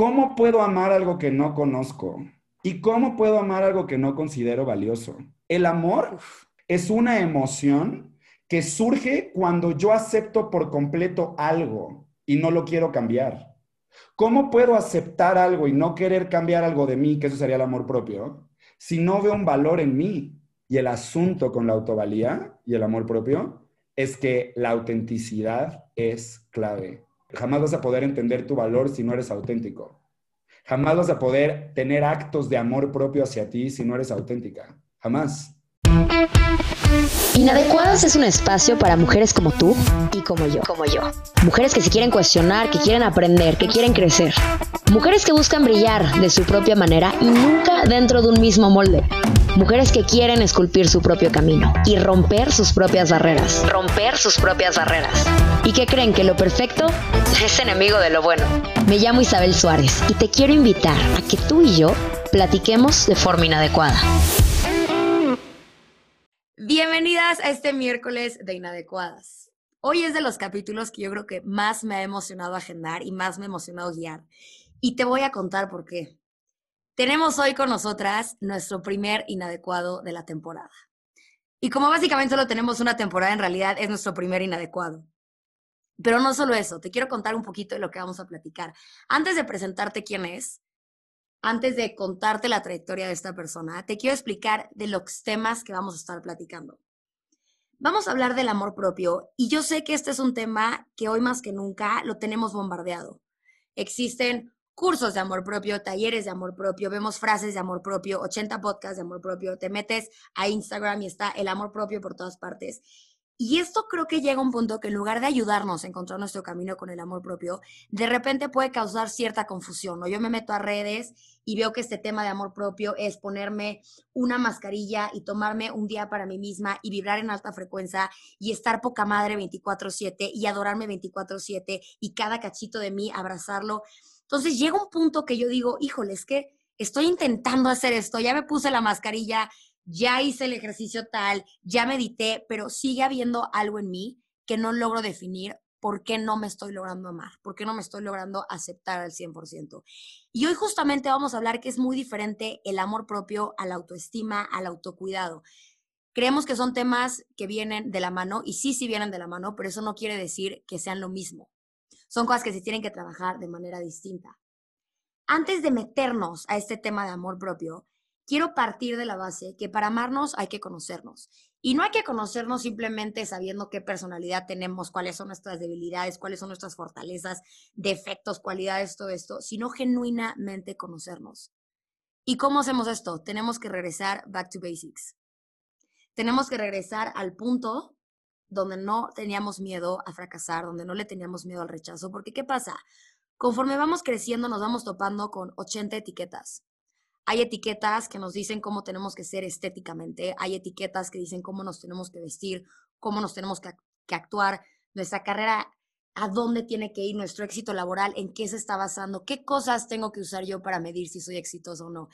¿Cómo puedo amar algo que no conozco? ¿Y cómo puedo amar algo que no considero valioso? El amor es una emoción que surge cuando yo acepto por completo algo y no lo quiero cambiar. ¿Cómo puedo aceptar algo y no querer cambiar algo de mí, que eso sería el amor propio, si no veo un valor en mí? Y el asunto con la autovalía y el amor propio es que la autenticidad es clave. Jamás vas a poder entender tu valor si no eres auténtico. Jamás vas a poder tener actos de amor propio hacia ti si no eres auténtica. Jamás. Inadecuadas es un espacio para mujeres como tú y como yo. Como yo. Mujeres que se quieren cuestionar, que quieren aprender, que quieren crecer. Mujeres que buscan brillar de su propia manera y nunca dentro de un mismo molde. Mujeres que quieren esculpir su propio camino y romper sus propias barreras. Romper sus propias barreras. Y que creen que lo perfecto es enemigo de lo bueno. Me llamo Isabel Suárez y te quiero invitar a que tú y yo platiquemos de forma inadecuada. Bienvenidas a este miércoles de Inadecuadas. Hoy es de los capítulos que yo creo que más me ha emocionado agendar y más me ha emocionado guiar. Y te voy a contar por qué. Tenemos hoy con nosotras nuestro primer inadecuado de la temporada. Y como básicamente solo tenemos una temporada, en realidad es nuestro primer inadecuado. Pero no solo eso, te quiero contar un poquito de lo que vamos a platicar. Antes de presentarte quién es, antes de contarte la trayectoria de esta persona, te quiero explicar de los temas que vamos a estar platicando. Vamos a hablar del amor propio y yo sé que este es un tema que hoy más que nunca lo tenemos bombardeado. Existen cursos de amor propio, talleres de amor propio, vemos frases de amor propio, 80 podcasts de amor propio, te metes a Instagram y está el amor propio por todas partes. Y esto creo que llega a un punto que en lugar de ayudarnos a encontrar nuestro camino con el amor propio, de repente puede causar cierta confusión. ¿no? Yo me meto a redes y veo que este tema de amor propio es ponerme una mascarilla y tomarme un día para mí misma y vibrar en alta frecuencia y estar poca madre 24/7 y adorarme 24/7 y cada cachito de mí abrazarlo. Entonces llega un punto que yo digo, híjole, es que estoy intentando hacer esto, ya me puse la mascarilla, ya hice el ejercicio tal, ya medité, pero sigue habiendo algo en mí que no logro definir por qué no me estoy logrando amar, por qué no me estoy logrando aceptar al 100%. Y hoy justamente vamos a hablar que es muy diferente el amor propio a la autoestima, al autocuidado. Creemos que son temas que vienen de la mano y sí, sí vienen de la mano, pero eso no quiere decir que sean lo mismo. Son cosas que se tienen que trabajar de manera distinta. Antes de meternos a este tema de amor propio, quiero partir de la base que para amarnos hay que conocernos. Y no hay que conocernos simplemente sabiendo qué personalidad tenemos, cuáles son nuestras debilidades, cuáles son nuestras fortalezas, defectos, cualidades, todo esto, sino genuinamente conocernos. ¿Y cómo hacemos esto? Tenemos que regresar back to basics. Tenemos que regresar al punto donde no teníamos miedo a fracasar, donde no le teníamos miedo al rechazo, porque ¿qué pasa? Conforme vamos creciendo nos vamos topando con 80 etiquetas hay etiquetas que nos dicen cómo tenemos que ser estéticamente, hay etiquetas que dicen cómo nos tenemos que vestir, cómo nos tenemos que, actuar, nuestra carrera, a dónde tiene que ir, nuestro éxito laboral, en qué se está basando, qué cosas tengo que usar yo para medir si soy exitoso o no.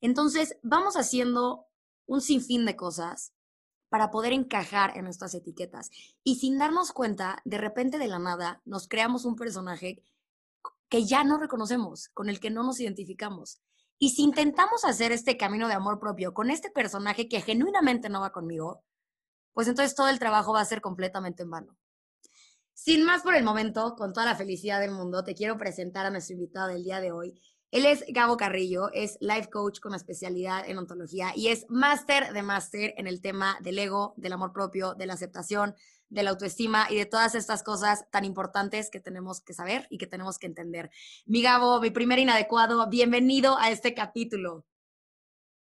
Entonces, vamos haciendo un sinfín de cosas para poder encajar en nuestras etiquetas. Y sin darnos cuenta, de repente de la nada, nos creamos un personaje que ya no reconocemos, con el que no nos identificamos. Y si intentamos hacer este camino de amor propio con este personaje que genuinamente no va conmigo, pues entonces todo el trabajo va a ser completamente en vano. Sin más por el momento, con toda la felicidad del mundo, te quiero presentar a nuestro invitado del día de hoy. Él es Gabo Carrillo, es life coach con especialidad en ontología y es máster de máster en el tema del ego, del amor propio, de la aceptación, de la autoestima y de todas estas cosas tan importantes que tenemos que saber y que tenemos que entender. Mi Gabo, mi primer inadecuado, bienvenido a este capítulo.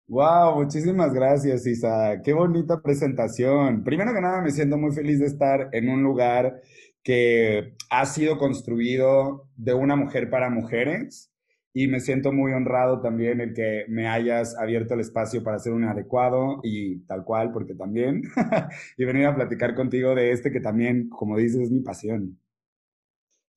Wow, muchísimas gracias, Isa. Qué bonita presentación. Primero que nada, me siento muy feliz de estar en un lugar que ha sido construido de una mujer para mujeres y me siento muy honrado también el que me hayas abierto el espacio para hacer un adecuado y tal cual, porque también, y venir a platicar contigo de este que también, como dices, es mi pasión.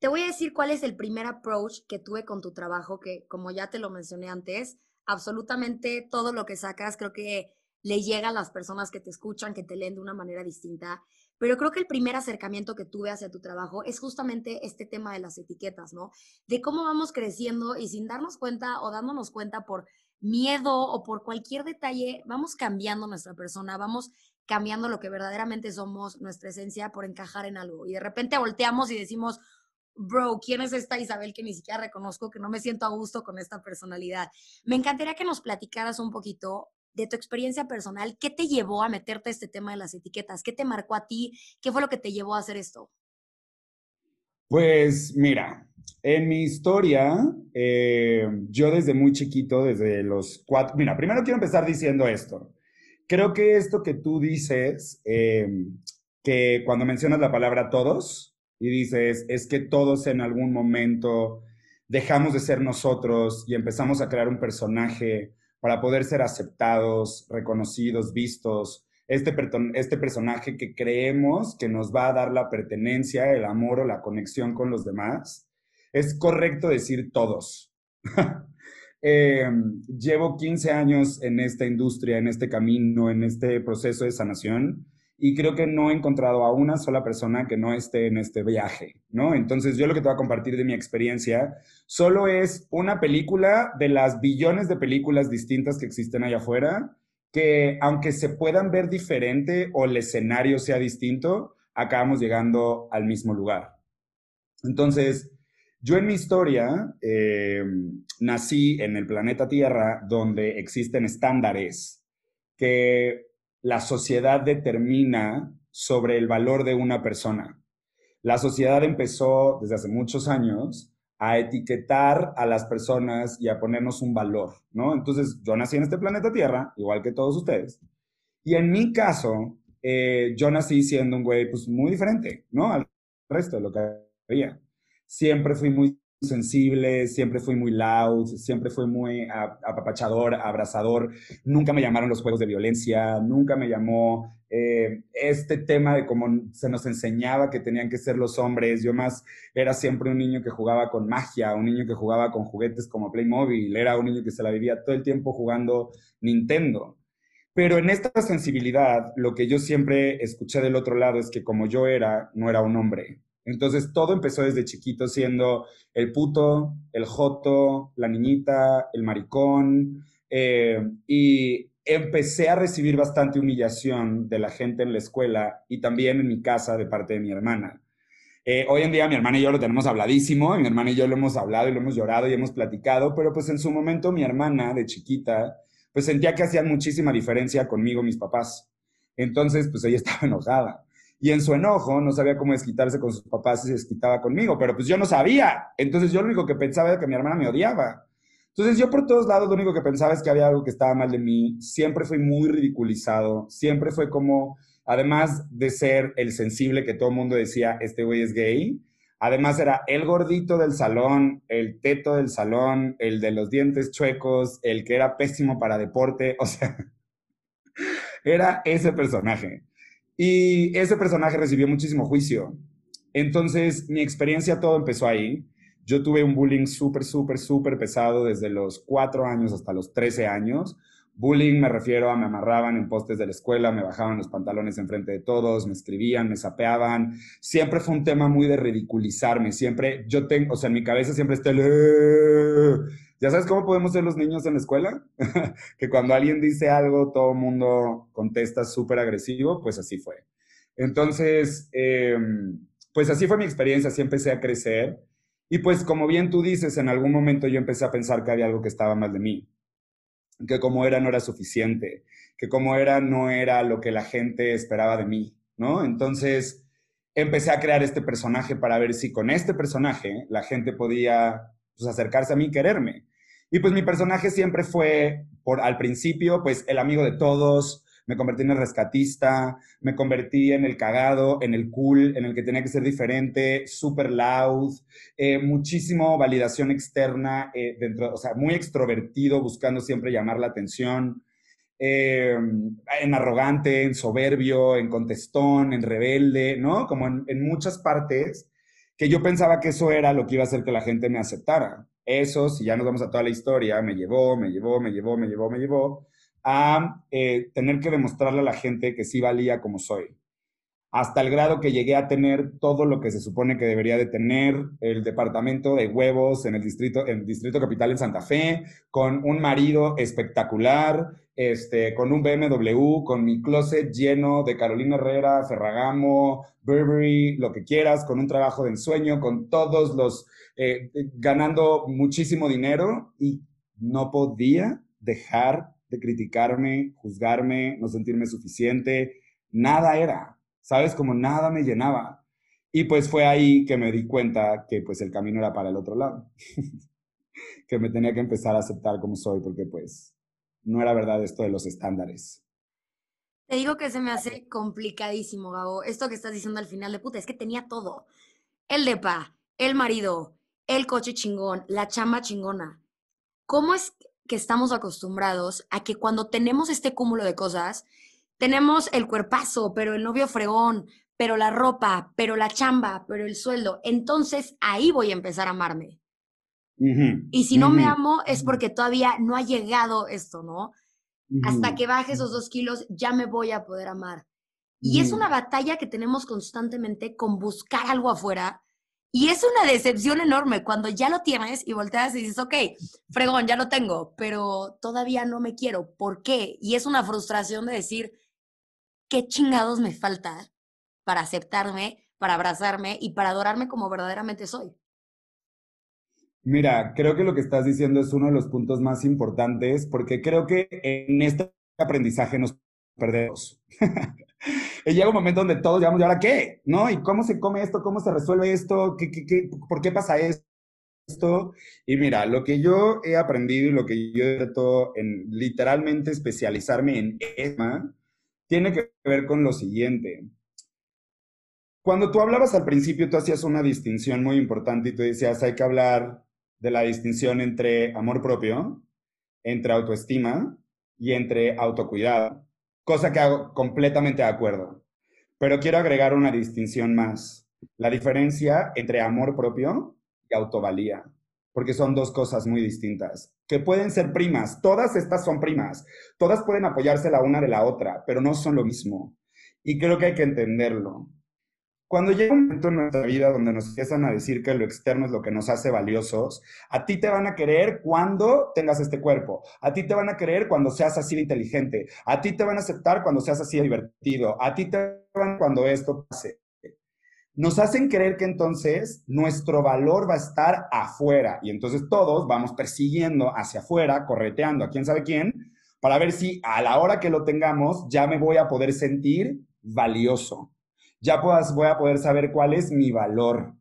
Te voy a decir cuál es el primer approach que tuve con tu trabajo, que como ya te lo mencioné antes, absolutamente todo lo que sacas creo que le llega a las personas que te escuchan, que te leen de una manera distinta. Pero creo que el primer acercamiento que tuve hacia tu trabajo es justamente este tema de las etiquetas, ¿no? De cómo vamos creciendo y sin darnos cuenta o dándonos cuenta por miedo o por cualquier detalle, vamos cambiando nuestra persona, vamos cambiando lo que verdaderamente somos, nuestra esencia, por encajar en algo. Y de repente volteamos y decimos, bro, ¿quién es esta Isabel que ni siquiera reconozco, que no me siento a gusto con esta personalidad? Me encantaría que nos platicaras un poquito de tu experiencia personal, ¿qué te llevó a meterte a este tema de las etiquetas? ¿Qué te marcó a ti? ¿Qué fue lo que te llevó a hacer esto? Pues mira, en mi historia, eh, yo desde muy chiquito, desde los cuatro, mira, primero quiero empezar diciendo esto. Creo que esto que tú dices, eh, que cuando mencionas la palabra todos y dices, es que todos en algún momento dejamos de ser nosotros y empezamos a crear un personaje para poder ser aceptados, reconocidos, vistos. Este, este personaje que creemos que nos va a dar la pertenencia, el amor o la conexión con los demás. Es correcto decir todos. Em, llevo 15 años en esta industria, en este camino, en este proceso de sanación y creo que no he encontrado a una sola persona que no esté en este viaje, ¿no? Entonces yo lo que te voy a compartir de mi experiencia solo es una película de las billones de películas distintas que existen allá afuera, que aunque se puedan ver diferente o el escenario sea distinto, acabamos llegando al mismo lugar. Entonces, yo en mi historia eh, nací en el planeta Tierra donde existen estándares que la sociedad determina sobre el valor de una persona. La sociedad empezó desde hace muchos años a etiquetar a las personas y a ponernos un valor, ¿no? Entonces, yo nací en este planeta Tierra, igual que todos ustedes, y en mi caso, eh, yo nací siendo un güey, pues, muy diferente, ¿no? Al resto de lo que había. Siempre fui muy sensible, siempre fui muy loud, siempre fui muy apapachador, abrazador. Nunca me llamaron los juegos de violencia, nunca me llamó eh, este tema de cómo se nos enseñaba que tenían que ser los hombres. Yo más era siempre un niño que jugaba con magia, un niño que jugaba con juguetes como Playmobil, era un niño que se la vivía todo el tiempo jugando Nintendo. Pero en esta sensibilidad, lo que yo siempre escuché del otro lado es que como yo era, no era un hombre entonces todo empezó desde chiquito siendo el puto, el joto, la niñita, el maricón. Eh, y empecé a recibir bastante humillación de la gente en la escuela y también en mi casa de parte de mi hermana. Eh, hoy en día mi hermana y yo lo tenemos habladísimo, mi hermana y yo lo hemos hablado y lo hemos llorado y hemos platicado, pero pues en su momento mi hermana de chiquita, pues sentía que hacían muchísima diferencia conmigo mis papás. Entonces, pues ella estaba enojada y en su enojo no sabía cómo desquitarse con sus papás y se desquitaba conmigo, pero pues yo no sabía. Entonces yo lo único que pensaba era que mi hermana me odiaba. Entonces yo por todos lados lo único que pensaba es que había algo que estaba mal de mí. Siempre fui muy ridiculizado, siempre fue como, además de ser el sensible que todo el mundo decía, este güey es gay, además era el gordito del salón, el teto del salón, el de los dientes chuecos, el que era pésimo para deporte, o sea, era ese personaje. Y ese personaje recibió muchísimo juicio. Entonces, mi experiencia todo empezó ahí. Yo tuve un bullying súper, súper, súper pesado desde los cuatro años hasta los 13 años. Bullying me refiero a me amarraban en postes de la escuela, me bajaban los pantalones enfrente de todos, me escribían, me sapeaban. Siempre fue un tema muy de ridiculizarme. Siempre, yo tengo, o sea, en mi cabeza siempre está el ¿Ya sabes cómo podemos ser los niños en la escuela? que cuando alguien dice algo, todo el mundo contesta súper agresivo, pues así fue. Entonces, em, pues así fue mi experiencia, así empecé a crecer. Y pues como bien tú dices, en algún momento yo empecé a pensar que había algo que estaba mal de mí, que como era no era suficiente, que como era no era lo que la gente esperaba de mí, ¿no? Entonces empecé a crear este personaje para ver si con este personaje la gente podía pues, acercarse a mí y quererme. Y pues mi personaje siempre fue, por, al principio, pues el amigo de todos, me convertí en el rescatista, me convertí en el cagado, en el cool, en el que tenía que ser diferente, super loud, eh, muchísimo validación externa, eh, dentro, o sea, muy extrovertido, buscando siempre llamar la atención, eh, en arrogante, en soberbio, en contestón, en rebelde, ¿no? Como en, en muchas partes que yo pensaba que eso era lo que iba a hacer que la gente me aceptara. Eso, si ya nos vamos a toda la historia, me llevó, me llevó, me llevó, me llevó, me llevó a eh, tener que demostrarle a la gente que sí valía como soy. hasta el grado que llegué a tener todo lo que se supone que debería de tener el departamento de huevos en el distrito, en distrito capital en Santa Fe, con un marido espectacular, este, con un BMW, con mi closet lleno de Carolina Herrera, Ferragamo, Burberry, lo que quieras, con un trabajo de ensueño, con todos los, eh, ganando muchísimo dinero y no podía dejar de criticarme, juzgarme, no sentirme suficiente, nada era ¿sabes? Como nada me llenaba. Y pues fue ahí que me di cuenta que pues el camino era para el otro lado, que me tenía que empezar a aceptar como soy, porque pues no era verdad esto de los estándares. Te digo que se me hace complicadísimo, Gabo. Esto que estás diciendo al final de puta, es que tenía todo. El depa, el marido, el coche chingón, la chamba chingona. ¿Cómo es que estamos acostumbrados a que cuando tenemos este cúmulo de cosas, tenemos el cuerpazo, pero el novio fregón, pero la ropa, pero la chamba, pero el sueldo. Entonces ahí voy a empezar a amarme. y si no me amo es porque todavía no ha llegado esto, ¿no? Hasta que baje esos dos kilos ya me voy a poder amar. Y es una batalla que tenemos constantemente con buscar algo afuera. Y es una decepción enorme cuando ya lo tienes y volteas y dices, ok, fregón, ya lo tengo, pero todavía no me quiero. ¿Por qué? Y es una frustración de decir, qué chingados me falta para aceptarme, para abrazarme y para adorarme como verdaderamente soy. Mira, creo que lo que estás diciendo es uno de los puntos más importantes porque creo que en este aprendizaje nos perdemos. y llega un momento donde todos digamos, ¿y ahora qué? ¿No? ¿Y cómo se come esto? ¿Cómo se resuelve esto? ¿Qué, qué, qué, por qué pasa esto? Y mira, lo que yo he aprendido y lo que yo he tratado en literalmente especializarme en ESMA tiene que ver con lo siguiente. Cuando tú hablabas al principio, tú hacías una distinción muy importante y tú decías, hay que hablar de la distinción entre amor propio, entre autoestima y entre autocuidado, cosa que hago completamente de acuerdo. Pero quiero agregar una distinción más, la diferencia entre amor propio y autovalía, porque son dos cosas muy distintas que pueden ser primas. Todas estas son primas. Todas pueden apoyarse la una de la otra, pero no son lo mismo. Y creo que hay que entenderlo. Cuando llega un momento en nuestra vida donde nos empiezan a decir que lo externo es lo que nos hace valiosos, a ti te van a querer cuando tengas este cuerpo, a ti te van a querer cuando seas así de inteligente, a ti te van a aceptar cuando seas así de divertido, a ti te van cuando esto pase. Nos hacen creer que entonces nuestro valor va a estar afuera y entonces todos vamos persiguiendo hacia afuera, correteando a quién sabe quién, para ver si a la hora que lo tengamos ya me voy a poder sentir valioso, ya voy a poder saber cuál es mi valor.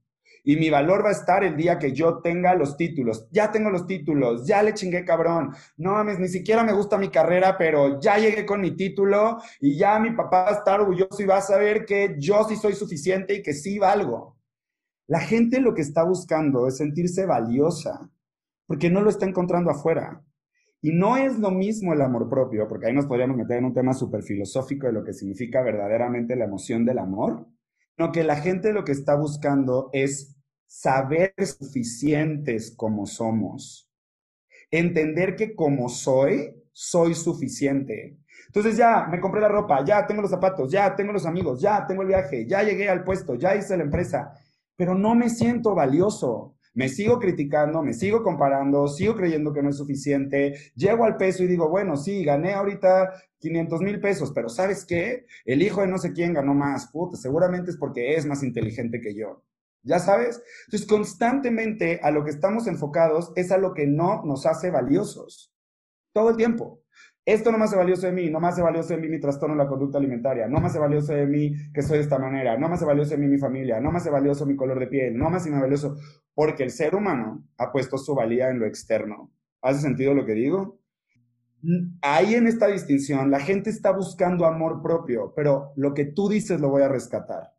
Y mi valor va a estar el día que yo tenga los títulos. Ya tengo los títulos, ya le chingué cabrón. No mames, ni siquiera me gusta mi carrera, pero ya llegué con mi título y ya mi papá va a estar orgulloso y va a saber que yo sí soy suficiente y que sí valgo. La gente lo que está buscando es sentirse valiosa, porque no lo está encontrando afuera. Y no es lo mismo el amor propio, porque ahí nos podríamos meter en un tema súper filosófico de lo que significa verdaderamente la emoción del amor no, que la gente lo que está buscando es saber suficientes como somos. Entender que como soy, soy suficiente. Entonces ya me compré la ropa, ya tengo los zapatos, ya tengo los amigos, ya tengo el viaje, ya llegué al puesto, ya hice la empresa, pero no me siento valioso. Me sigo criticando, me sigo comparando, sigo creyendo que no es suficiente, llego al peso y digo, bueno, sí, gané ahorita 500 mil pesos, pero ¿sabes qué? El hijo de no sé quién ganó más, puta, seguramente es porque es más inteligente que yo. ¿Ya sabes? Entonces, constantemente a lo que estamos enfocados es a lo que no nos hace valiosos. Todo el tiempo. Esto no me hace valioso de mí, no me hace valioso de mí mi trastorno en la conducta alimentaria, no me hace valioso de mí que soy de esta manera, no me hace valioso de mí mi familia, no me hace valioso mi color de piel, no me hace valioso, porque el ser humano ha puesto su valía en lo externo. ¿Hace sentido lo que digo? Ahí en esta distinción, la gente está buscando amor propio, pero lo que tú dices lo voy a rescatar.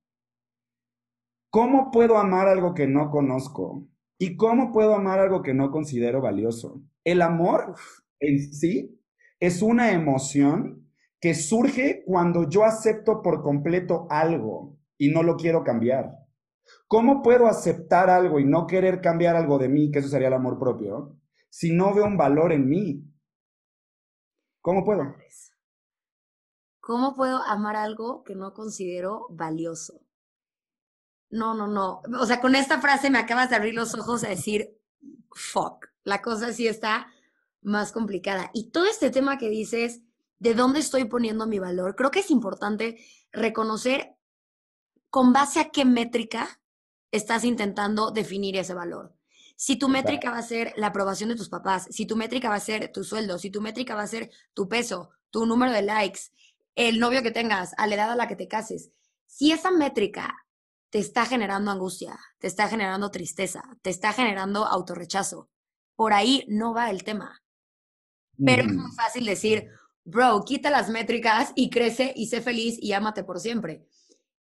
¿Cómo puedo amar algo que no conozco? ¿Y cómo puedo amar algo que no considero valioso? El amor en sí es una emoción que surge cuando yo acepto por completo algo y no lo quiero cambiar. ¿Cómo puedo aceptar algo y no querer cambiar algo de mí, que eso sería el amor propio, si no veo un valor en mí? ¿Cómo puedo? ¿Cómo puedo amar algo que no considero valioso? No, no, no. O sea, con esta frase me acabas de abrir los ojos a decir, fuck, la cosa sí está más complicada. Y todo este tema que dices, ¿de dónde estoy poniendo mi valor? Creo que es importante reconocer con base a qué métrica estás intentando definir ese valor. Si tu métrica va a ser la aprobación de tus papás, si tu métrica va a ser tu sueldo, si tu métrica va a ser tu peso, tu número de likes, el novio que tengas, a la edad a la que te cases, si esa métrica te está generando angustia, te está generando tristeza, te está generando autorrechazo, por ahí no va el tema. Pero es muy fácil decir, bro, quita las métricas y crece y sé feliz y ámate por siempre.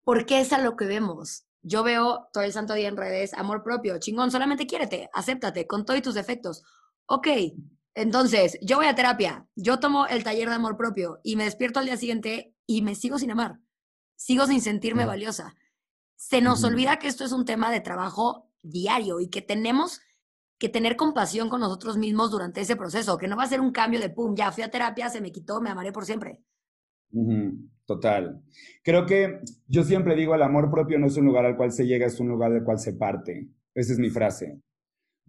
Porque es a lo que vemos. Yo veo todo el santo día en redes, amor propio, chingón, solamente quiérete, acéptate con todos tus defectos. Ok, entonces yo voy a terapia, yo tomo el taller de amor propio y me despierto al día siguiente y me sigo sin amar, sigo sin sentirme valiosa. Se nos olvida que esto es un tema de trabajo diario y que tenemos que tener compasión con nosotros mismos durante ese proceso, que no va a ser un cambio de pum, ya fui a terapia, se me quitó, me amaré por siempre. Total. Creo que yo siempre digo, el amor propio no es un lugar al cual se llega, es un lugar del cual se parte. Esa es mi frase.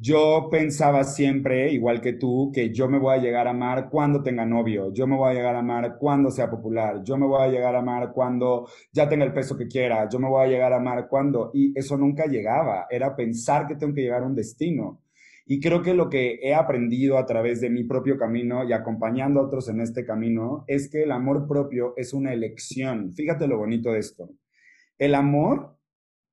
Yo pensaba siempre, igual que tú, que yo me voy a llegar a amar cuando tenga novio, yo me voy a llegar a amar cuando sea popular, yo me voy a llegar a amar cuando ya tenga el peso que quiera, yo me voy a llegar a amar cuando... Y eso nunca llegaba, era pensar que tengo que llegar a un destino. Y creo que lo que he aprendido a través de mi propio camino y acompañando a otros en este camino es que el amor propio es una elección. Fíjate lo bonito de esto. El amor,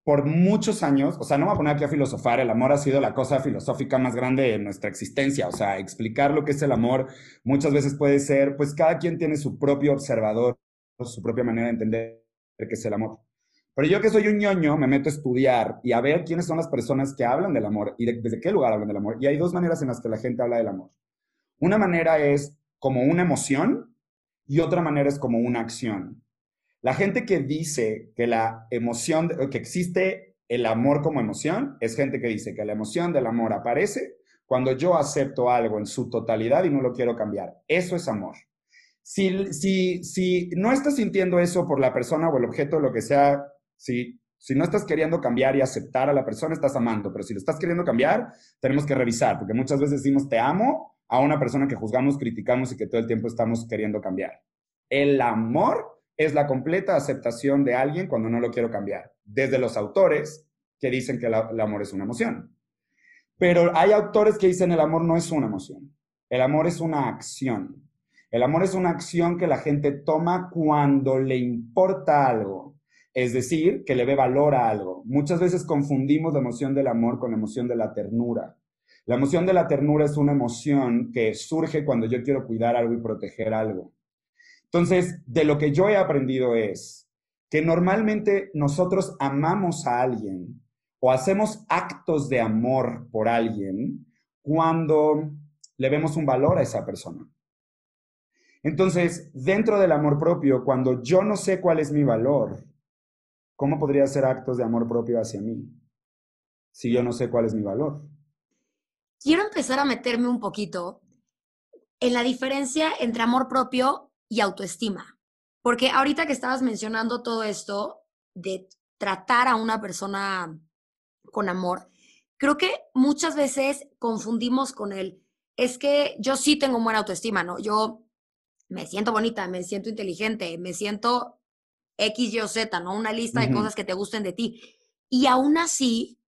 por muchos años, o sea, no me voy a poner aquí a filosofar, el amor ha sido la cosa filosófica más grande de nuestra existencia. O sea, explicar lo que es el amor muchas veces puede ser, pues cada quien tiene su propio observador, su propia manera de entender qué es el amor. Pero yo que soy un ñoño, me meto a estudiar y a ver quiénes son las personas que hablan del amor y desde qué lugar hablan del amor. Y hay dos maneras en las que la gente habla del amor. Una manera es como una emoción y otra manera es como una acción. La gente que dice que la emoción, que existe el amor como emoción, es gente que dice que la emoción del amor aparece cuando yo acepto algo en su totalidad y no lo quiero cambiar. Eso es amor. Si, si, si no estás sintiendo eso por la persona o el objeto, lo que sea si, no estás queriendo cambiar y aceptar a la persona, estás amando, pero si lo estás queriendo cambiar, tenemos que revisar, porque muchas veces decimos te amo a una persona que juzgamos, criticamos y que todo el tiempo estamos queriendo cambiar. El amor es la completa aceptación de alguien cuando no lo quiero cambiar, desde los autores que dicen que el amor es una emoción. Pero hay autores que dicen el amor no es una emoción, el amor es una acción. El amor es una acción que la gente toma cuando le importa algo, es decir, que le ve valor a algo. Muchas veces confundimos la emoción del amor con la emoción de la ternura. La emoción de la ternura es una emoción que surge cuando yo quiero cuidar algo y proteger algo. Entonces, de lo que yo he aprendido es que normalmente nosotros amamos a alguien o hacemos actos de amor por alguien cuando le vemos un valor a esa persona. Entonces, dentro del amor propio, cuando yo no sé cuál es mi valor, ¿Cómo podría hacer actos de amor propio hacia mí si yo no sé cuál es mi valor? Quiero empezar a meterme un poquito en la diferencia entre amor propio y autoestima. Porque ahorita que estabas mencionando todo esto de tratar a una persona con amor, creo que muchas veces confundimos con él. Es que yo sí tengo buena autoestima, ¿no? Yo me siento bonita, me siento inteligente, me siento X, Y o Z, ¿no? Una lista de cosas que te gusten de ti. Y aún así,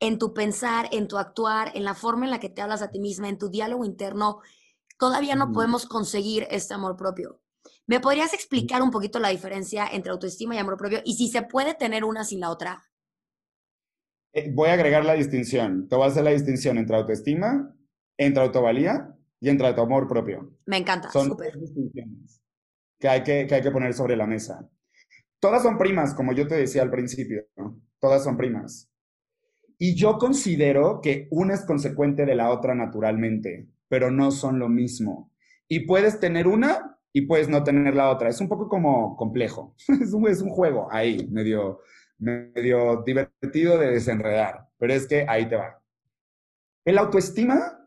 en tu pensar, en tu actuar, en la forma en la que te hablas a ti misma, en tu diálogo interno, todavía no podemos conseguir este amor propio. ¿Me podrías explicar un poquito la diferencia entre autoestima y amor propio y si se puede tener una sin la otra? Eh, voy a agregar la distinción. Te voy a hacer la distinción entre autoestima, entre autovalía y entre tu amor propio. Me encanta. Son dos distinciones que hay que, que hay que poner sobre la mesa. Todas son primas, como yo te decía al principio, Todas son primas. Y yo considero que una es consecuente de la otra naturalmente, pero no son lo mismo. Y puedes tener una y puedes no tener la otra. Es un poco como complejo. Es un, es un juego ahí, medio, medio divertido de desenredar, pero es que ahí te va. El autoestima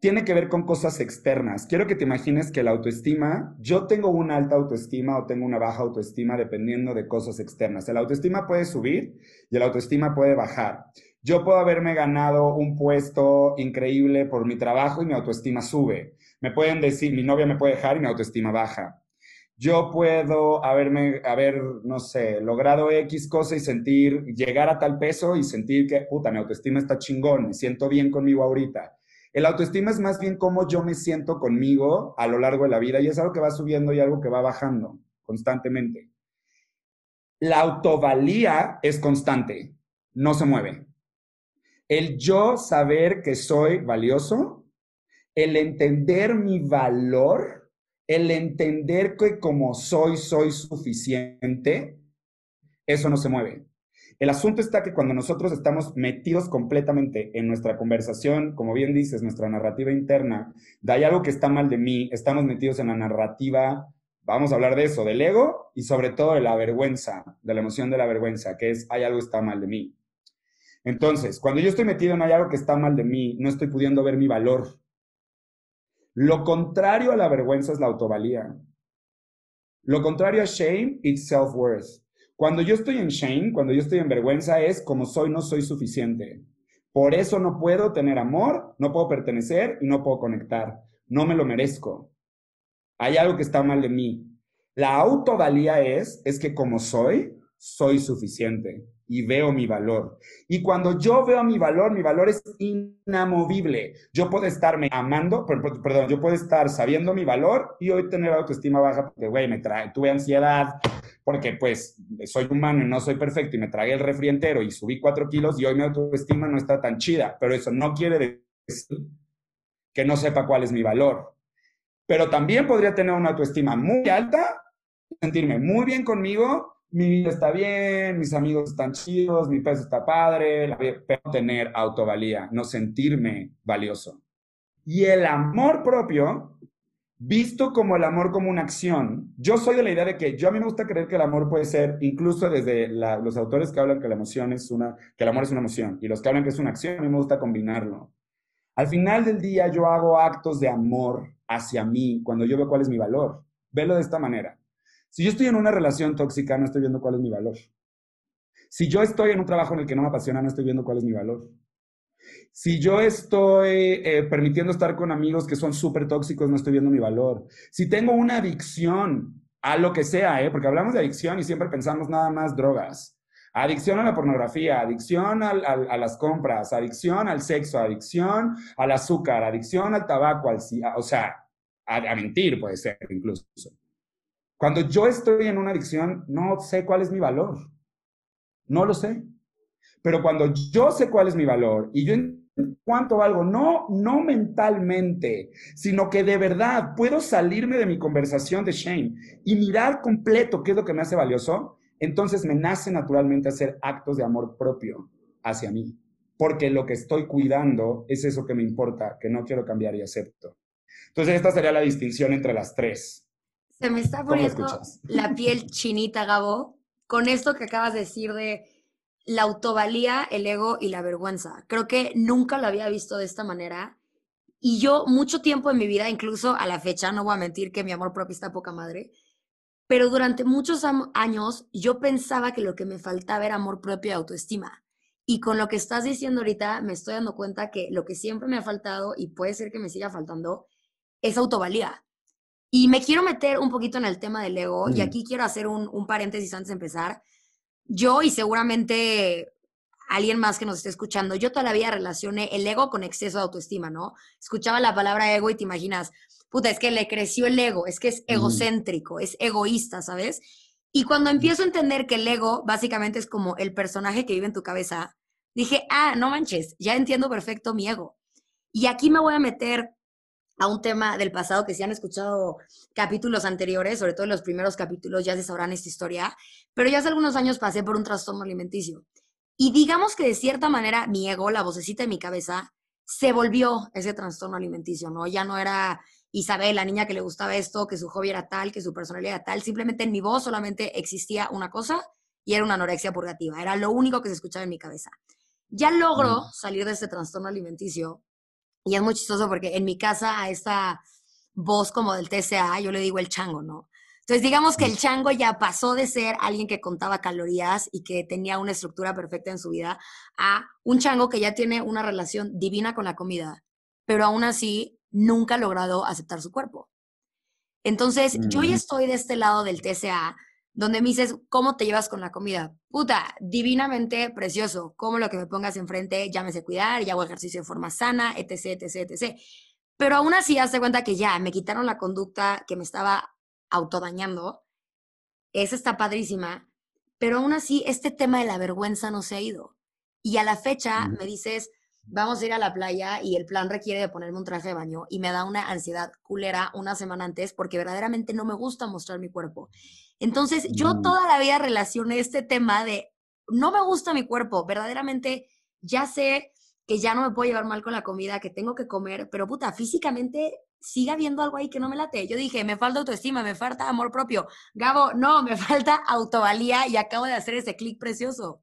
tiene que ver con cosas externas. Quiero que te imagines que la autoestima, yo tengo una alta autoestima o tengo una baja autoestima dependiendo de cosas externas. El autoestima puede subir y el autoestima puede bajar. Yo puedo haberme ganado un puesto increíble por mi trabajo y mi autoestima sube. Me pueden decir, mi novia me puede dejar y mi autoestima baja. Yo puedo haberme, haber, no sé, logrado X cosa y sentir, llegar a tal peso y sentir que, puta, mi autoestima está chingón, me siento bien conmigo ahorita el autoestima es más bien cómo yo me siento conmigo a lo largo de la vida y es algo que va subiendo y algo que va bajando constantemente. La autovalía es constante, no se mueve. El yo saber que soy valioso, el entender mi valor, el entender que como soy, soy suficiente, eso no se mueve. El asunto está que cuando nosotros estamos metidos completamente en nuestra conversación, como bien dices, nuestra narrativa interna, de hay algo que está mal de mí, estamos metidos en la narrativa, vamos a hablar de eso, del ego y sobre todo de la vergüenza, de la emoción de la vergüenza, que es hay algo que está mal de mí. Entonces, cuando yo estoy metido en hay algo que está mal de mí, no estoy pudiendo ver mi valor. Lo contrario a la vergüenza es la autovalía. Lo contrario a shame, it's self-worth. Cuando yo estoy en shame, cuando yo estoy en vergüenza, es como soy, no soy suficiente. Por eso no puedo tener amor, no puedo pertenecer y no puedo conectar. No me lo merezco. Hay algo que está mal de mí. La autovalía es, es que como soy, soy suficiente y veo mi valor. Y cuando yo veo mi valor, mi valor es inamovible. Yo puedo estarme amando, perdón, yo puedo estar sabiendo mi valor y hoy tener autoestima baja porque, güey, me trae, tuve ansiedad, porque pues soy humano y no soy perfecto y me tragué el refri entero y subí cuatro kilos y hoy mi autoestima no está tan chida, pero eso no quiere decir que no sepa cuál es mi valor. Pero también podría tener una autoestima muy alta, sentirme muy bien conmigo, mi vida está bien, mis amigos están chidos, mi peso está padre, pero tener autovalía, no sentirme valioso. Y el amor propio visto como el amor como una acción, yo soy de la idea de que yo a mí me gusta creer que el amor puede ser, incluso desde los autores que hablan que la emoción es una, que el amor es una emoción, y los que hablan que es una acción, a mí me gusta combinarlo. Al final del día yo hago actos de amor hacia mí cuando yo veo cuál es mi valor. Velo de esta manera. Si yo estoy en una relación tóxica, no estoy viendo cuál es mi valor. Si yo estoy en un trabajo en el que no me apasiona, no estoy viendo cuál es mi valor. Si yo estoy eh, permitiendo estar con amigos que son súper tóxicos, no estoy viendo mi valor. Si tengo una adicción a lo que sea, ¿eh? porque hablamos de adicción y siempre pensamos nada más drogas. Adicción a la pornografía, adicción a las compras, adicción al sexo, adicción al azúcar, adicción al tabaco, al, o sea, a mentir puede ser incluso. Cuando yo estoy en una adicción, no sé cuál es mi valor. No lo sé. Pero cuando yo sé cuál es mi valor y yo cuánto valgo, no, no mentalmente, sino que de verdad puedo salirme de mi conversación de shame y mirar completo qué es lo que me hace valioso, entonces me nace naturalmente hacer actos de amor propio hacia mí. Porque lo que estoy cuidando es eso que me importa, que no quiero cambiar y acepto. Entonces, esta sería la distinción entre las tres. Se me está poniendo la piel chinita, Gabo, con esto que acabas de decir de la autovalía, el ego y la vergüenza. Creo que nunca lo había visto de esta manera. Y yo mucho tiempo en mi vida, incluso a la fecha, no voy a mentir que mi amor propio está poca madre, pero durante muchos años yo pensaba que lo que me faltaba era amor propio y autoestima. Y con lo que estás diciendo ahorita, me estoy dando cuenta que lo que siempre me ha faltado, y puede ser que me siga faltando, es autovalía. Y me quiero meter un poquito en el tema del ego, y mm. aquí quiero hacer un, un paréntesis antes de empezar yo y seguramente alguien más que nos esté escuchando, yo todavía relacioné el ego con exceso de autoestima, ¿no? Escuchaba la palabra ego y te imaginas, puta, es que le creció el ego, es que es egocéntrico, es egoísta, ¿sabes? Y cuando empiezo a entender que el ego básicamente es como el personaje que vive en tu cabeza, dije, ah, no manches, ya entiendo perfecto mi ego. Y aquí me voy a meter a un tema del pasado que si han escuchado capítulos anteriores, sobre todo los primeros capítulos, ya se sabrán esta historia, pero ya hace algunos años pasé por un trastorno alimenticio. Y digamos que de cierta manera mi ego, la vocecita de mi cabeza, se volvió ese trastorno alimenticio, ¿no? Ya no era Isabel, la niña que le gustaba esto, que su hobby era tal, que su personalidad era tal, simplemente en mi voz solamente existía una cosa y era una anorexia purgativa, era lo único que se escuchaba en mi cabeza. Ya logro salir de ese trastorno alimenticio Y es muy chistoso porque en mi casa a esta voz como del TCA, yo le digo el chango, ¿no? Entonces, digamos que el chango ya pasó de ser alguien que contaba calorías y que tenía una estructura perfecta en su vida a un chango que ya tiene una relación divina con la comida, pero aún así nunca ha logrado aceptar su cuerpo. Entonces, yo ya estoy de este lado del TCA, donde me dices, ¿cómo te llevas con la comida? Puta, divinamente precioso, como lo que me pongas enfrente, ya me sé cuidar, ya hago ejercicio de forma sana, etc., etc., etc. Pero aún así, hazte cuenta que ya me quitaron la conducta que me estaba autodañando. Esa está padrísima. Pero aún así, este tema de la vergüenza no se ha ido. Y a la fecha me dices, vamos a ir a la playa y el plan requiere de ponerme un traje de baño y me da una ansiedad culera una semana antes porque verdaderamente no me gusta mostrar mi cuerpo. Entonces, yo mm. toda la vida relacioné este tema de no me gusta mi cuerpo, verdaderamente ya sé que ya no me puedo llevar mal con la comida, que tengo que comer, pero puta, físicamente sigue habiendo algo ahí que no me late. Yo dije, me falta autoestima, me falta amor propio. Gabo, no, me falta autovalía y acabo de hacer ese clic precioso.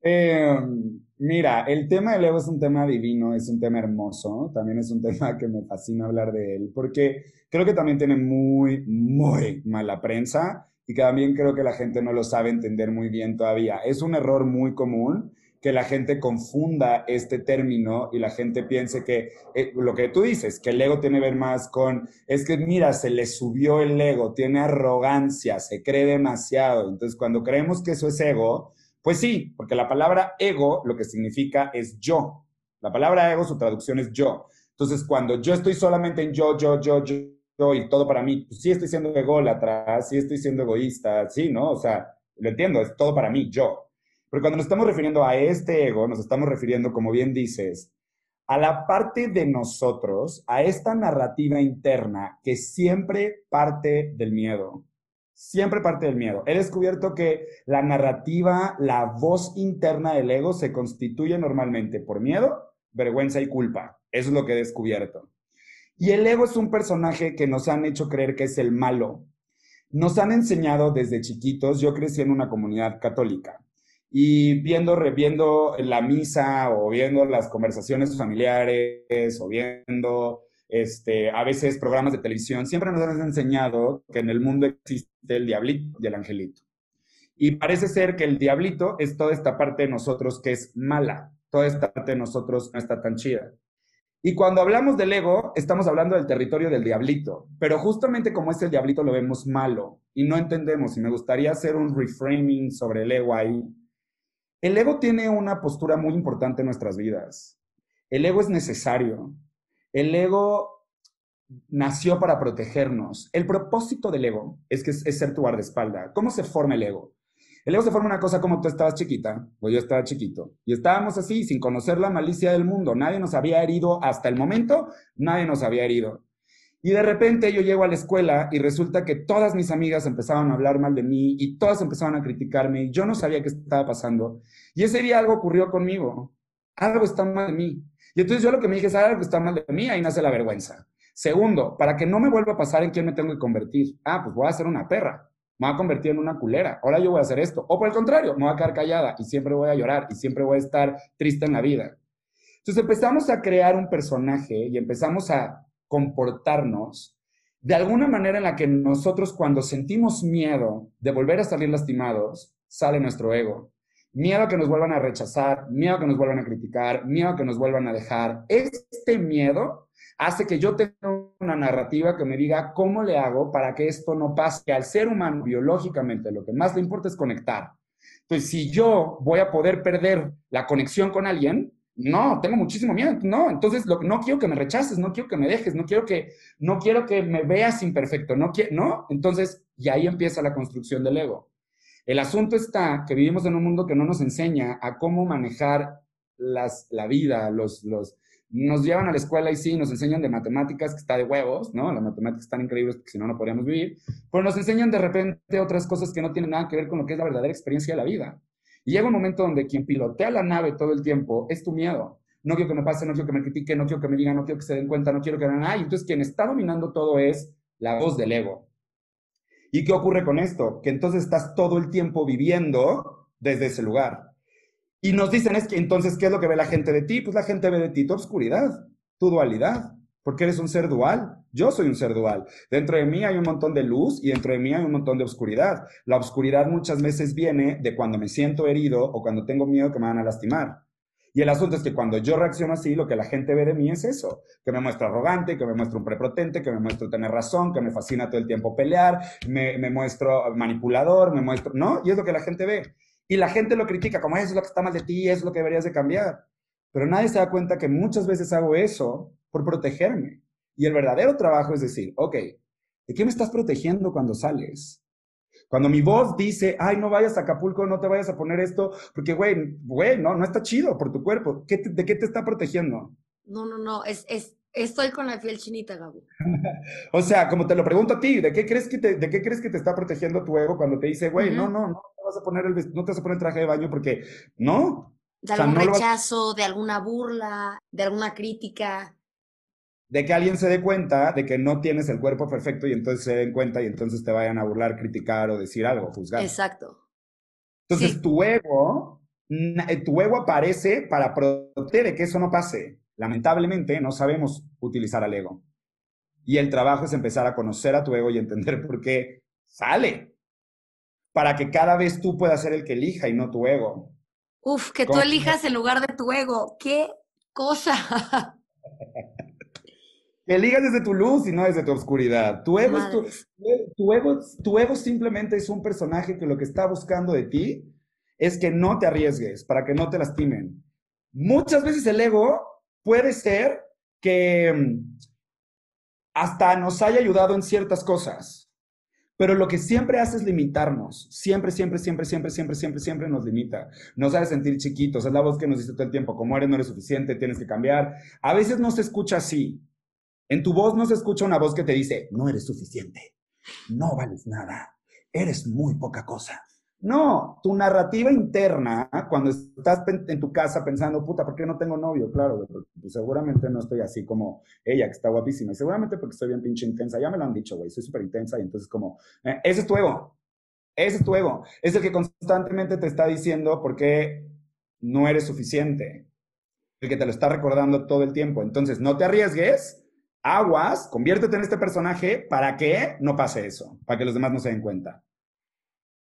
Em, mira, el tema del ego es un tema divino, es un tema hermoso, también es un tema que me fascina hablar de él, porque creo que también tiene muy, muy mala prensa y que también creo que la gente no lo sabe entender muy bien todavía. Es un error muy común que la gente confunda este término y la gente piense que eh, lo que tú dices, que el ego tiene que ver más con, es que mira, se le subió el ego, tiene arrogancia, se cree demasiado. Entonces, cuando creemos que eso es ego, pues sí, porque la palabra ego lo que significa es yo. La palabra ego, su traducción es yo. Entonces, cuando yo estoy solamente en yo, yo, yo, yo, y todo para mí, pues sí estoy siendo ególatra, sí estoy siendo egoísta, sí, ¿no? O sea, lo entiendo, es todo para mí, yo. Pero cuando nos estamos refiriendo a este ego, nos estamos refiriendo, como bien dices, a la parte de nosotros, a esta narrativa interna que siempre parte del miedo siempre parte del miedo. He descubierto que la narrativa, la voz interna del ego se constituye normalmente por miedo, vergüenza y culpa. Eso es lo que he descubierto. Y el ego es un personaje que nos han hecho creer que es el malo. Nos han enseñado desde chiquitos, yo crecí en una comunidad católica y viendo, viendo la misa o viendo las conversaciones familiares o viendo este, a veces programas de televisión, siempre nos han enseñado que en el mundo existe el diablito y el angelito. Y parece ser que el diablito es toda esta parte de nosotros que es mala, toda esta parte de nosotros no está tan chida. Y cuando hablamos del ego, estamos hablando del territorio del diablito, pero justamente como es el diablito lo vemos malo y no entendemos, y me gustaría hacer un reframing sobre el ego ahí. El ego tiene una postura muy importante en nuestras vidas. El ego es necesario. El ego nació para protegernos. El propósito del ego es que es, ser tu guardaespaldas. ¿Cómo se forma el ego? El ego se forma una cosa como tú estabas chiquita, o yo estaba chiquito, y estábamos así, sin conocer la malicia del mundo. Nadie nos había herido hasta el momento, nadie nos había herido. Y de repente yo llego a la escuela y resulta que todas mis amigas empezaban a hablar mal de mí y todas empezaban a criticarme y yo no sabía qué estaba pasando. Y ese día algo ocurrió conmigo. Algo está mal de mí. Y entonces yo lo que me dije es, algo está mal de mí, ahí nace la vergüenza. Segundo, para que no me vuelva a pasar en quién me tengo que convertir. Ah, pues voy a ser una perra, me voy a convertir en una culera, ahora yo voy a hacer esto. O por el contrario, me voy a quedar callada y siempre voy a llorar y siempre voy a estar triste en la vida. Entonces empezamos a crear un personaje y empezamos a comportarnos de alguna manera en la que nosotros cuando sentimos miedo de volver a salir lastimados, sale nuestro ego miedo a que nos vuelvan a rechazar, miedo a que nos vuelvan a criticar, miedo a que nos vuelvan a dejar. Este miedo hace que yo tenga una narrativa que me diga cómo le hago para que esto no pase. Al ser humano, biológicamente, lo que más le importa es conectar. Entonces, si yo voy a poder perder la conexión con alguien, no, tengo muchísimo miedo. No, entonces lo, no quiero que me rechaces, no quiero que me dejes, no quiero que, no quiero que me veas imperfecto, no quiero, no. Entonces, y ahí empieza la construcción del ego. El asunto está que vivimos en un mundo que no nos enseña a cómo manejar las, la vida, los, los, nos llevan a la escuela y sí, nos enseñan de matemáticas, que está de huevos, ¿no? Las matemáticas están increíbles porque si no, no podríamos vivir, pero nos enseñan de repente otras cosas que no tienen nada que ver con lo que es la verdadera experiencia de la vida. Y llega un momento donde quien pilotea la nave todo el tiempo es tu miedo. No quiero que me pase, no quiero que me critique, no quiero que me digan, no quiero que se den cuenta, no quiero que hagan nada. Y entonces quien está dominando todo es la voz del ego. ¿Y qué ocurre con esto? Que entonces estás todo el tiempo viviendo desde ese lugar. Y nos dicen es que entonces, ¿qué es lo que ve la gente de ti? Pues la gente ve de ti tu obscuridad. tu dualidad, porque eres un ser dual. Yo soy un ser dual. Dentro de mí hay un montón de luz y dentro de mí hay un montón de oscuridad. La oscuridad muchas veces viene de cuando me siento herido o cuando tengo miedo que me van a lastimar. Y el asunto es que cuando yo reacciono así, lo que la gente ve de mí es eso, que me muestro arrogante, que me muestro un prepotente, que me muestro tener razón, que me fascina todo el tiempo pelear, me, me muestro manipulador, me muestro, ¿no? Y es lo que la gente ve. Y la gente lo critica como eso es lo que está mal de ti, eso es lo que deberías de cambiar. Pero nadie se da cuenta que muchas veces hago eso por protegerme. Y el verdadero trabajo es decir, ok, ¿de qué me estás protegiendo cuando sales? Cuando mi voz dice, ay, no vayas a Acapulco, no te vayas a poner esto, porque, güey, güey, no, no está chido por tu cuerpo. ¿De qué te está protegiendo? No, no, no, es, es, estoy con la piel chinita, Gabo. o sea, como te lo pregunto a ti, ¿de qué crees que te, de qué crees que te está protegiendo tu ego cuando te dice, güey, no, no, no vas a poner el, no te vas a poner el traje de baño porque, no. De algún rechazo, de alguna burla, de alguna crítica de que alguien se dé cuenta de que no tienes el cuerpo perfecto y entonces se den cuenta y entonces te vayan a burlar, criticar o decir algo, juzgar. Exacto. Entonces tu ego, eh, tu ego aparece para proteger de que eso no pase. Lamentablemente no sabemos utilizar al ego. Y el trabajo es empezar a conocer a tu ego y entender por qué sale. Para que cada vez tú puedas ser el que elija y no tu ego. Uf, que tú elijas en lugar de tu ego. ¡Qué cosa! Que eligas desde tu luz y no desde tu oscuridad. Tu ego, tu, tu, ego, tu ego simplemente es un personaje que lo que está buscando de ti es que no te arriesgues, para que no te lastimen. Muchas veces el ego puede ser que mm, hasta nos haya ayudado en ciertas cosas, pero lo que siempre hace es limitarnos. Siempre, siempre, siempre, siempre, siempre, siempre, siempre nos limita. Nos hace sentir chiquitos. Es la voz que nos dice todo el tiempo, como eres, no eres suficiente, tienes que cambiar. A veces no se escucha así. En tu voz no se escucha una voz que te dice, no eres suficiente, no vales nada, eres muy poca cosa. No, tu narrativa interna, cuando estás en tu casa pensando, puta, ¿por qué no tengo novio? Claro, pues seguramente no estoy así como ella, que está guapísima, y seguramente porque estoy bien pinche intensa, ya me lo han dicho, güey, soy súper intensa, y entonces como, eh, ese es tu ego, ese es tu ego, es el que constantemente te está diciendo por qué no eres suficiente, el que te lo está recordando todo el tiempo. Entonces, no te arriesgues aguas, conviértete en este personaje para que no pase eso, para que los demás no se den cuenta.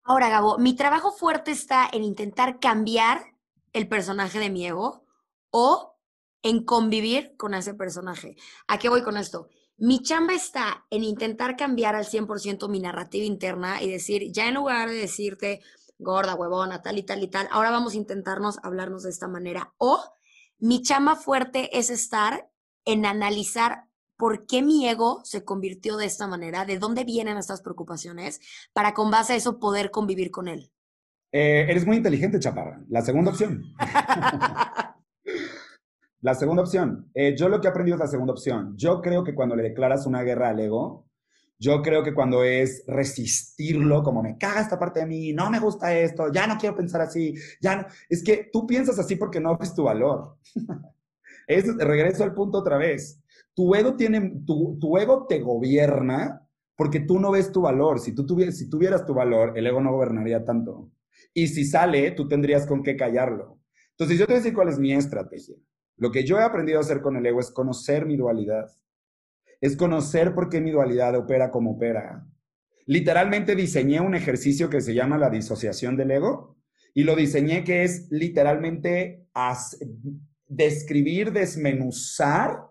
Ahora, Gabo, mi trabajo fuerte está en intentar cambiar el personaje de mi ego o en convivir con ese personaje. ¿A qué voy con esto? Mi chamba está en intentar cambiar al 100% mi narrativa interna y decir, ya en lugar de decirte gorda, huevona, tal y tal y tal, ahora vamos a intentarnos hablarnos de esta manera. O mi chamba fuerte es estar en analizar por qué mi ego se convirtió de esta manera, de dónde vienen estas preocupaciones, para con base a eso poder convivir con él. Eh, eres muy inteligente, Chaparra. La segunda opción. la segunda opción. Eh, yo lo que he aprendido es la segunda opción. Yo creo que cuando le declaras una guerra al ego, yo creo que cuando es resistirlo, como me caga esta parte de mí, no me gusta esto, ya no quiero pensar así, ya no. Es que tú piensas así porque no ves tu valor. es, regreso al punto otra vez. Tu ego, tiene, tu, ego te gobierna porque tú no ves tu valor. Si tú tuvieras, si tuvieras tu valor, el ego no gobernaría tanto. Y si sale, tú tendrías con qué callarlo. Entonces, yo te voy a decir cuál es mi estrategia. Lo que yo he aprendido a hacer con el ego es conocer mi dualidad. Es conocer por qué mi dualidad opera como opera. Literalmente diseñé un ejercicio que se llama la disociación del ego y lo diseñé que es literalmente describir, desmenuzar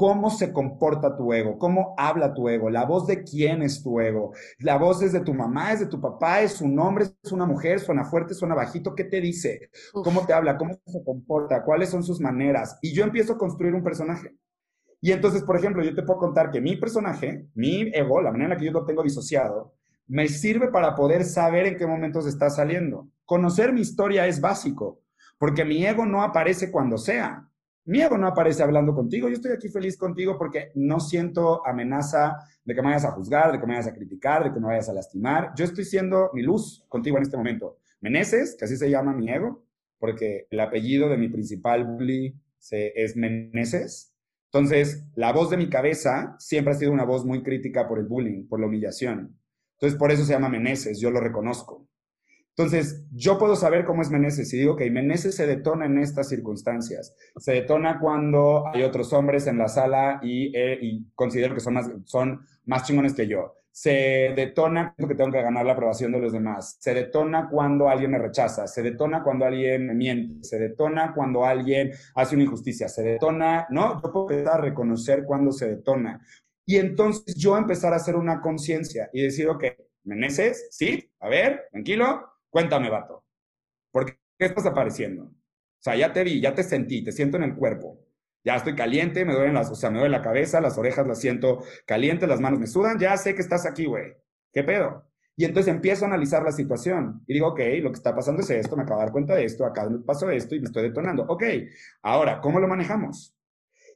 cómo se comporta tu ego, cómo habla tu ego, la voz de quién es tu ego. La voz es de tu mamá, es de tu papá, es un hombre, es una mujer, suena fuerte, suena bajito, ¿qué te dice? ¿Cómo te habla? ¿Cómo se comporta? ¿Cuáles son sus maneras? Y yo empiezo a construir un personaje. Y entonces, por ejemplo, yo te puedo contar que mi personaje, mi ego, la manera en la que yo lo tengo disociado, me sirve para poder saber en qué momentos está saliendo. Conocer mi historia es básico, porque mi ego no aparece cuando sea. Mi ego no aparece hablando contigo. Yo estoy aquí feliz contigo porque no siento amenaza de que me vayas a juzgar, de que me vayas a criticar, de que me vayas a lastimar. Yo estoy siendo mi luz contigo en este momento. Meneses, que así se llama mi ego, porque el apellido de mi principal bully es Meneses. Entonces, la voz de mi cabeza siempre ha sido una voz muy crítica por el bullying, por la humillación. Entonces, por eso se llama Meneses, yo lo reconozco. Entonces, yo puedo saber cómo es Meneses y digo que Meneses se detona en estas circunstancias. Se detona cuando hay otros hombres en la sala y, eh, y considero que son más, son más chingones que yo. Se detona cuando tengo que ganar la aprobación de los demás. Se detona cuando alguien me rechaza. Se detona cuando alguien me miente. Se detona cuando alguien hace una injusticia. Se detona, ¿no? Yo puedo empezar a reconocer cuando se detona. Y entonces yo empezar a hacer una conciencia y decir, ok, Meneses, sí, a ver, tranquilo, Cuéntame, vato. ¿Por qué estás apareciendo? O sea, ya te vi, ya te sentí, te siento en el cuerpo. Ya estoy caliente, me duelen las, o sea, me duele la cabeza, las orejas las siento calientes, las manos me sudan, ya sé que estás aquí, güey. ¿Qué pedo? Y entonces empiezo a analizar la situación y digo, ok, lo que está pasando es esto, me acabo de dar cuenta de esto, acá me pasó esto y me estoy detonando. Ok, ahora, ¿cómo lo manejamos?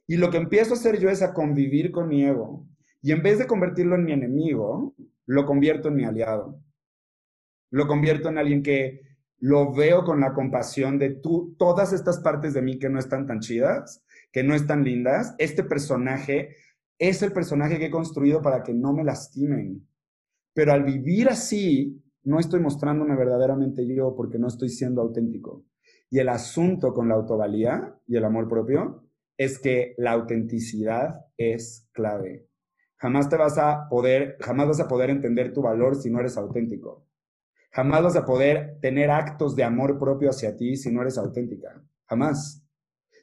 Y lo que empiezo a hacer yo es a convivir con mi ego. Y en vez de convertirlo en mi enemigo, lo convierto en mi aliado lo convierto en alguien que lo veo con la compasión de tú, todas estas partes de mí que no están tan chidas, que no están lindas. Este personaje es el personaje que he construido para que no me lastimen. Pero al vivir así, no estoy mostrándome verdaderamente yo porque no estoy siendo auténtico. Y el asunto con la autovalía y el amor propio es que la autenticidad es clave. Jamás te vas a poder, jamás vas a poder entender tu valor si no eres auténtico. Jamás vas a poder tener actos de amor propio hacia ti si no eres auténtica. Jamás.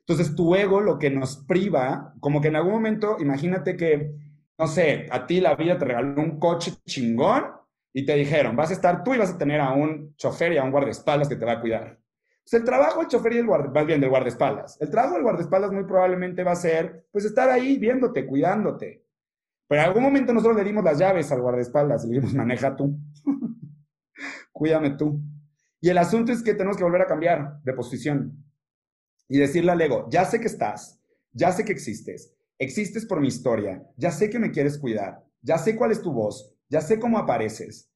Entonces, tu ego lo que nos priva, como que en algún momento, imagínate que, no sé, a ti la vida te regaló un coche chingón y te dijeron, vas a estar tú y vas a tener a un chofer y a un guardaespaldas que te va a cuidar. Pues el trabajo del chofer y el guarda, más bien del guardaespaldas. El trabajo del guardaespaldas muy probablemente va a ser, pues, estar ahí viéndote, cuidándote. Pero en algún momento nosotros le dimos las llaves al guardaespaldas y le dijimos, maneja tú. cuídame tú. Y el asunto es que tenemos que volver a cambiar de posición y decirle al ego, ya sé que estás, ya sé que existes, existes por mi historia, ya sé que me quieres cuidar, ya sé cuál es tu voz, ya sé cómo apareces,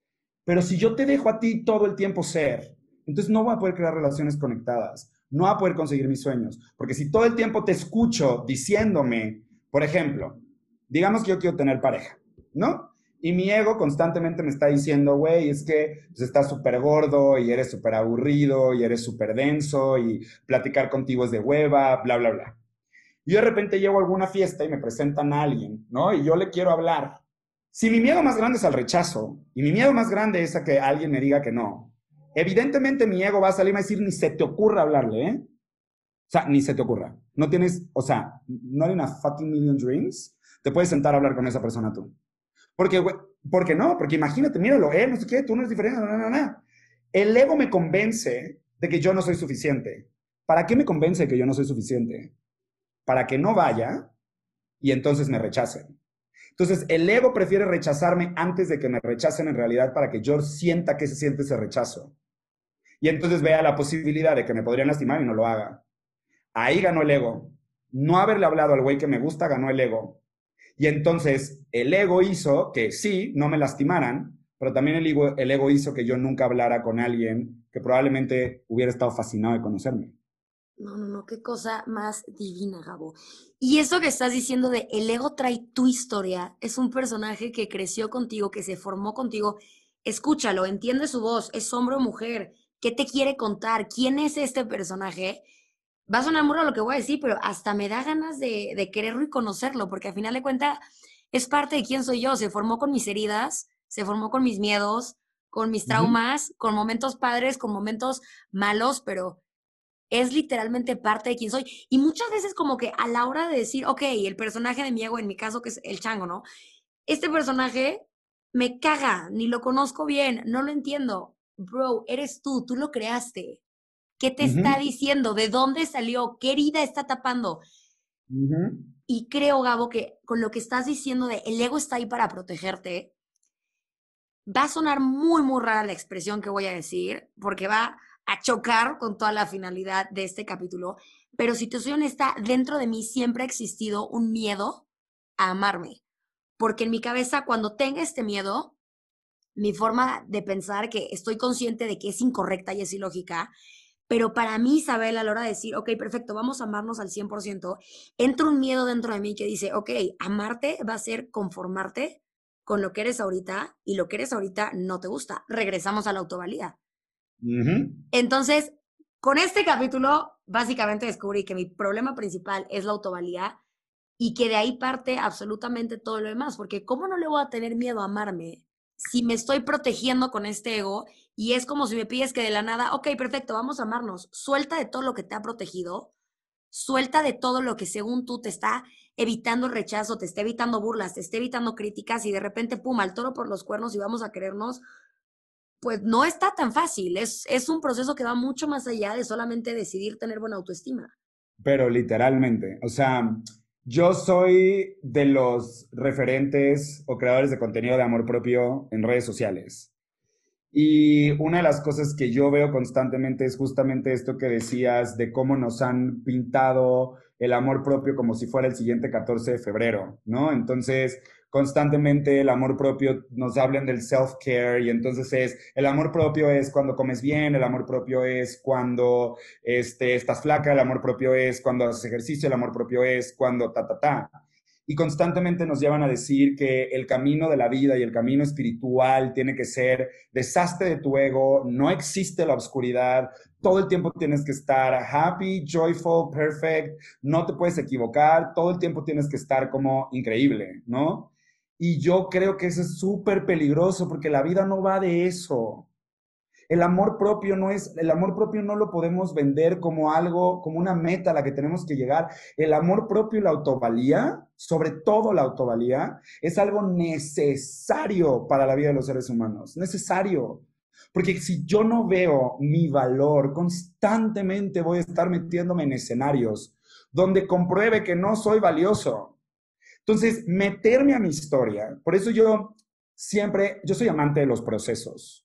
pero si yo te dejo a ti todo el tiempo ser, entonces no voy a poder crear relaciones conectadas, no voy a poder conseguir mis sueños, porque si todo el tiempo te escucho diciéndome, por ejemplo, digamos que yo quiero tener pareja, ¿no? Y mi ego constantemente me está diciendo, güey, es que pues, estás súper gordo y eres súper aburrido y eres súper denso y platicar contigo es de hueva, bla, bla, bla. Y de repente llego a alguna fiesta y me presentan a alguien, ¿no? Y yo le quiero hablar. Si mi miedo más grande es al rechazo y mi miedo más grande es a que alguien me diga que no, evidentemente mi ego va a salir y va a decir, ni se te ocurra hablarle, ¿eh? O sea, ni se te ocurra. No tienes, o sea, no hay una fucking million dreams. Te puedes sentar a hablar con esa persona tú. Porque, ¿por qué no? Porque imagínate, míralo, él no sé qué, tú no eres diferente, no, no, no. El ego me convence de que yo no soy suficiente. ¿Para qué me convence de que yo no soy suficiente? Para que no vaya y entonces me rechacen. Entonces, el ego prefiere rechazarme antes de que me rechacen en realidad para que yo sienta que se siente ese rechazo. Y entonces vea la posibilidad de que me podrían lastimar y no lo haga. Ahí ganó el ego. No haberle hablado al güey que me gusta ganó el ego. Y entonces el ego hizo que sí, no me lastimaran, pero también el ego, el ego hizo que yo nunca hablara con alguien que probablemente hubiera estado fascinado de conocerme. No, no, no, qué cosa más divina, Gabo. Y eso que estás diciendo de el ego trae tu historia, es un personaje que creció contigo, que se formó contigo. Escúchalo, entiende su voz, es hombre o mujer, ¿qué te quiere contar? ¿Quién es este personaje? Va a sonar muy lo que voy a decir, pero hasta me da ganas de, de quererlo y conocerlo, porque al final de cuentas es parte de quién soy yo. Se formó con mis heridas, se formó con mis miedos, con mis traumas, con momentos padres, con momentos malos, pero es literalmente parte de quién soy. Y muchas veces como que a la hora de decir, ok, el personaje de mi ego, en mi caso que es el chango, ¿no? Este personaje me caga, ni lo conozco bien, no lo entiendo. Bro, eres tú, tú lo creaste. ¿Qué te está diciendo? ¿De dónde salió? ¿Qué herida está tapando? Y creo, Gabo, que con lo que estás diciendo de el ego está ahí para protegerte, va a sonar muy, muy rara la expresión que voy a decir, porque va a chocar con toda la finalidad de este capítulo. Pero si te soy honesta, dentro de mí siempre ha existido un miedo a amarme. Porque en mi cabeza, cuando tenga este miedo, mi forma de pensar que estoy consciente de que es incorrecta y es ilógica, pero para mí, Isabel, a la hora de decir, ok, perfecto, vamos a amarnos al 100%, entra un miedo dentro de mí que dice, ok, amarte va a ser conformarte con lo que eres ahorita y lo que eres ahorita no te gusta. Regresamos a la autovalía. Entonces, con este capítulo, básicamente descubrí que mi problema principal es la autovalía y que de ahí parte absolutamente todo lo demás, porque ¿cómo no le voy a tener miedo a amarme si me estoy protegiendo con este ego y es como si me pides que de la nada, ok, perfecto, vamos a amarnos, suelta de todo lo que te ha protegido, suelta de todo lo que según tú te está evitando rechazo, te está evitando burlas, te está evitando críticas y de repente, pum, al toro por los cuernos y vamos a querernos, pues no está tan fácil, es, es un proceso que va mucho más allá de solamente decidir tener buena autoestima. Pero literalmente, o sea, yo soy de los referentes o creadores de contenido de amor propio en redes sociales. Y una de las cosas que yo veo constantemente es justamente esto que decías de cómo nos han pintado el amor propio como si fuera el siguiente 14 de febrero, ¿no? Entonces, constantemente el amor propio nos hablan del self-care y entonces es, el amor propio es cuando comes bien, el amor propio es cuando este, estás flaca, el amor propio es cuando haces ejercicio, el amor propio es cuando ta, ta, ta. Y constantemente nos llevan a decir que el camino de la vida y el camino espiritual tiene que ser desastre de tu ego, no existe la oscuridad, todo el tiempo tienes que estar happy, joyful, perfect, no te puedes equivocar, todo el tiempo tienes que estar como increíble, ¿no? Y yo creo que eso es súper peligroso porque la vida no va de eso. El amor propio no es, el amor propio no lo podemos vender como algo, como una meta a la que tenemos que llegar. El amor propio y la autovalía, sobre todo la autovalía, es algo necesario para la vida de los seres humanos. Necesario. Porque si yo no veo mi valor, constantemente voy a estar metiéndome en escenarios donde compruebe que no soy valioso entonces, meterme a mi historia, por eso yo siempre, yo soy amante de los procesos.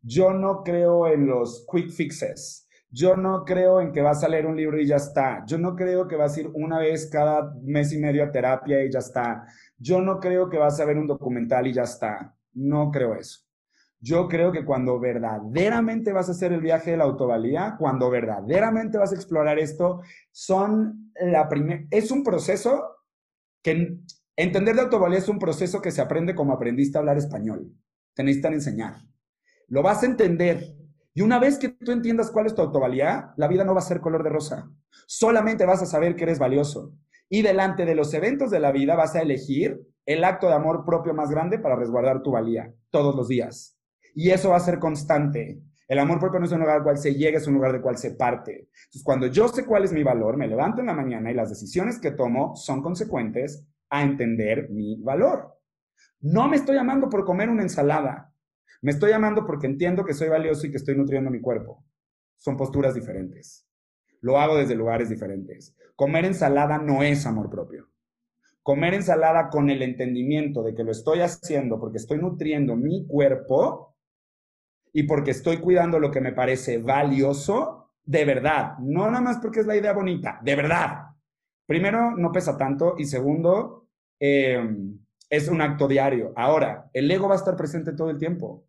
Yo no creo en los quick fixes. Yo no creo en que vas a leer un libro y ya está. Yo no creo que vas a ir una vez cada mes y medio a terapia y ya está. Yo no creo que vas a ver un documental y ya está. No creo eso. Yo creo que cuando verdaderamente vas a hacer el viaje de la autovalía, cuando verdaderamente vas a explorar esto, son la primera, es un proceso que entender de autovalía es un proceso que se aprende como aprendiste a hablar español. Te necesitan enseñar. Lo vas a entender. Y una vez que tú entiendas cuál es tu autovalía, la vida no va a ser color de rosa. Solamente vas a saber que eres valioso. Y delante de los eventos de la vida vas a elegir el acto de amor propio más grande para resguardar tu valía todos los días. Y eso va a ser constante. El amor propio no es un lugar al cual se llega, es un lugar del cual se parte. Entonces, cuando yo sé cuál es mi valor, me levanto en la mañana y las decisiones que tomo son consecuentes a entender mi valor. No me estoy amando por comer una ensalada. Me estoy amando porque entiendo que soy valioso y que estoy nutriendo mi cuerpo. Son posturas diferentes. Lo hago desde lugares diferentes. Comer ensalada no es amor propio. Comer ensalada con el entendimiento de que lo estoy haciendo porque estoy nutriendo mi cuerpo y porque estoy cuidando lo que me parece valioso, de verdad, no nada más porque es la idea bonita, de verdad. Primero, no pesa tanto y segundo, em, es un acto diario. Ahora, el ego va a estar presente todo el tiempo.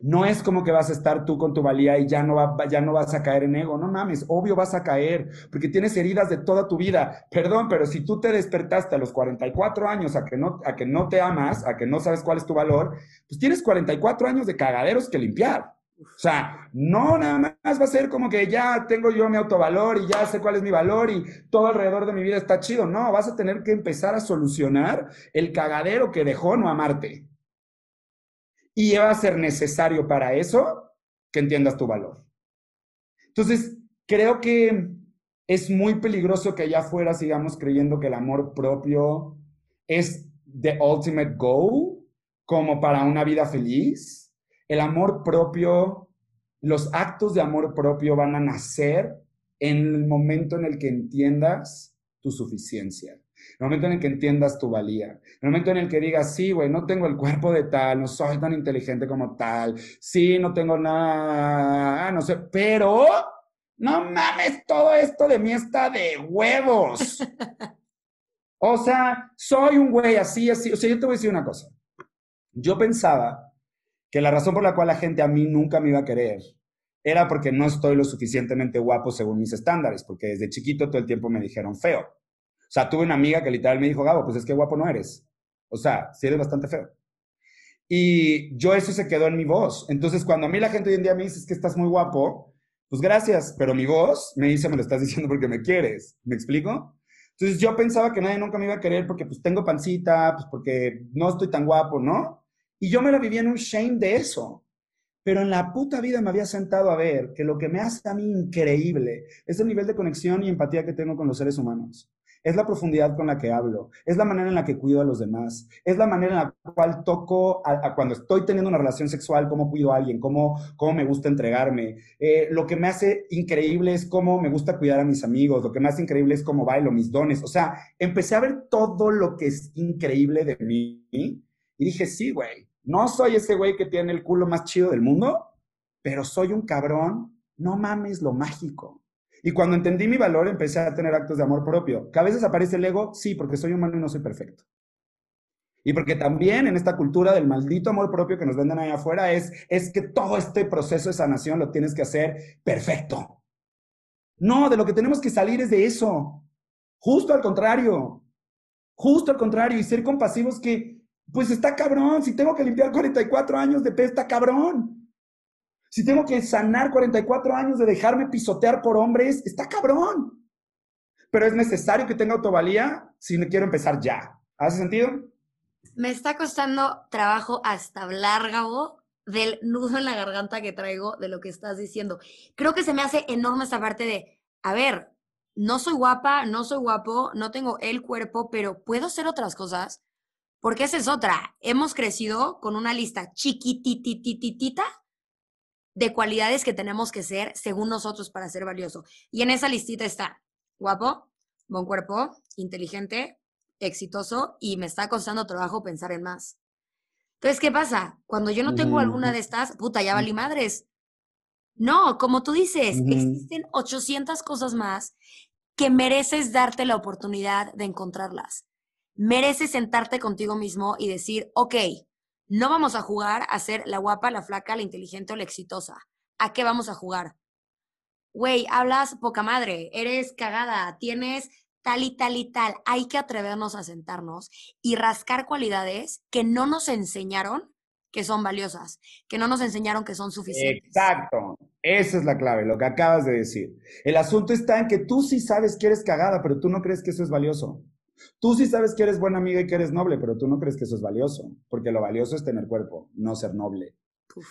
No es como que vas a estar tú con tu valía y ya no, va, ya no vas a caer en ego. No mames, obvio vas a caer, porque tienes heridas de toda tu vida. Perdón, pero si tú te despertaste a los 44 años a que no, a que no te amas, a que no sabes cuál es tu valor, pues tienes 44 años de cagaderos que limpiar. O sea, no nada más va a ser como que ya tengo yo mi autovalor y ya sé cuál es mi valor y todo alrededor de mi vida está chido. No, vas a tener que empezar a solucionar el cagadero que dejó no amarte. Y va a ser necesario para eso que entiendas tu valor. Entonces, creo que es muy peligroso que allá afuera sigamos creyendo que el amor propio es the ultimate goal, como para una vida feliz. El amor propio, los actos de amor propio van a nacer en el momento en el que entiendas tu suficiencia el momento en el que entiendas tu valía, el momento en el que digas, sí, güey, no tengo el cuerpo de tal, no soy tan inteligente como tal, sí, no tengo nada, no sé, pero no mames, todo esto de mí está de huevos. O sea, soy un güey así, así. O sea, yo te voy a decir una cosa. Yo pensaba que la razón por la cual la gente a mí nunca me iba a querer era porque no estoy lo suficientemente guapo según mis estándares, porque desde chiquito todo el tiempo me dijeron feo. O sea, tuve una amiga que literal me dijo, Gabo, pues es que guapo no eres. O sea, sí eres bastante feo. Y yo eso se quedó en mi voz. Entonces, cuando a mí la gente hoy en día me dice que estás muy guapo, pues gracias, pero mi voz me dice, me lo estás diciendo porque me quieres. ¿Me explico? Entonces yo pensaba que nadie nunca me iba a querer porque pues tengo pancita, pues porque no estoy tan guapo, ¿no? Y yo me la vivía en un shame de eso. Pero en la puta vida me había sentado a ver que lo que me hace a mí increíble es el nivel de conexión y empatía que tengo con los seres humanos. Es la profundidad con la que hablo, es la manera en la que cuido a los demás, es la manera en la cual toco a, cuando estoy teniendo una relación sexual, cómo cuido a alguien, cómo, cómo me gusta entregarme. Eh, lo que me hace increíble es cómo me gusta cuidar a mis amigos, lo que me hace increíble es cómo bailo, mis dones. O sea, empecé a ver todo lo que es increíble de mí y dije, sí, güey, no soy ese güey que tiene el culo más chido del mundo, pero soy un cabrón, no mames lo mágico. Y cuando entendí mi valor, empecé a tener actos de amor propio. ¿Que a veces aparece el ego? Sí, porque soy humano y no soy perfecto. Y porque también en esta cultura del maldito amor propio que nos venden ahí afuera es, es que todo este proceso de sanación lo tienes que hacer perfecto. No, de lo que tenemos que salir es de eso. Justo al contrario. Justo al contrario. Y ser compasivos que, pues está cabrón. Si tengo que limpiar 44 años de pesta, cabrón. Si tengo que sanar 44 años de dejarme pisotear por hombres, está cabrón. Pero es necesario que tenga autovalía si me quiero empezar ya. ¿Hace sentido? Me está costando trabajo hasta hablar, Gabo, del nudo en la garganta que traigo de lo que estás diciendo. Creo que se me hace enorme esa parte de, a ver, no soy guapa, no soy guapo, no tengo el cuerpo, pero puedo hacer otras cosas. Porque esa es otra. Hemos crecido con una lista chiquititititita de cualidades que tenemos que ser según nosotros para ser valioso. Y en esa listita está guapo, buen cuerpo, inteligente, exitoso y me está costando trabajo pensar en más. Entonces, ¿qué pasa? Cuando yo no tengo alguna de estas, puta, ya valí madres. No, como tú dices, existen 800 cosas más que mereces darte la oportunidad de encontrarlas. Mereces sentarte contigo mismo y decir, ok, no vamos a jugar a ser la guapa, la flaca, la inteligente o la exitosa. ¿A qué vamos a jugar? Güey, hablas poca madre, eres cagada, tienes tal y tal y tal. Hay que atrevernos a sentarnos y rascar cualidades que no nos enseñaron que son valiosas, que no nos enseñaron que son suficientes. Exacto, esa es la clave, lo que acabas de decir. El asunto está en que tú sí sabes que eres cagada, pero tú no crees que eso es valioso. Tú sí sabes que eres buena amiga y que eres noble, pero tú no crees que eso es valioso, porque lo valioso es tener cuerpo, no ser noble.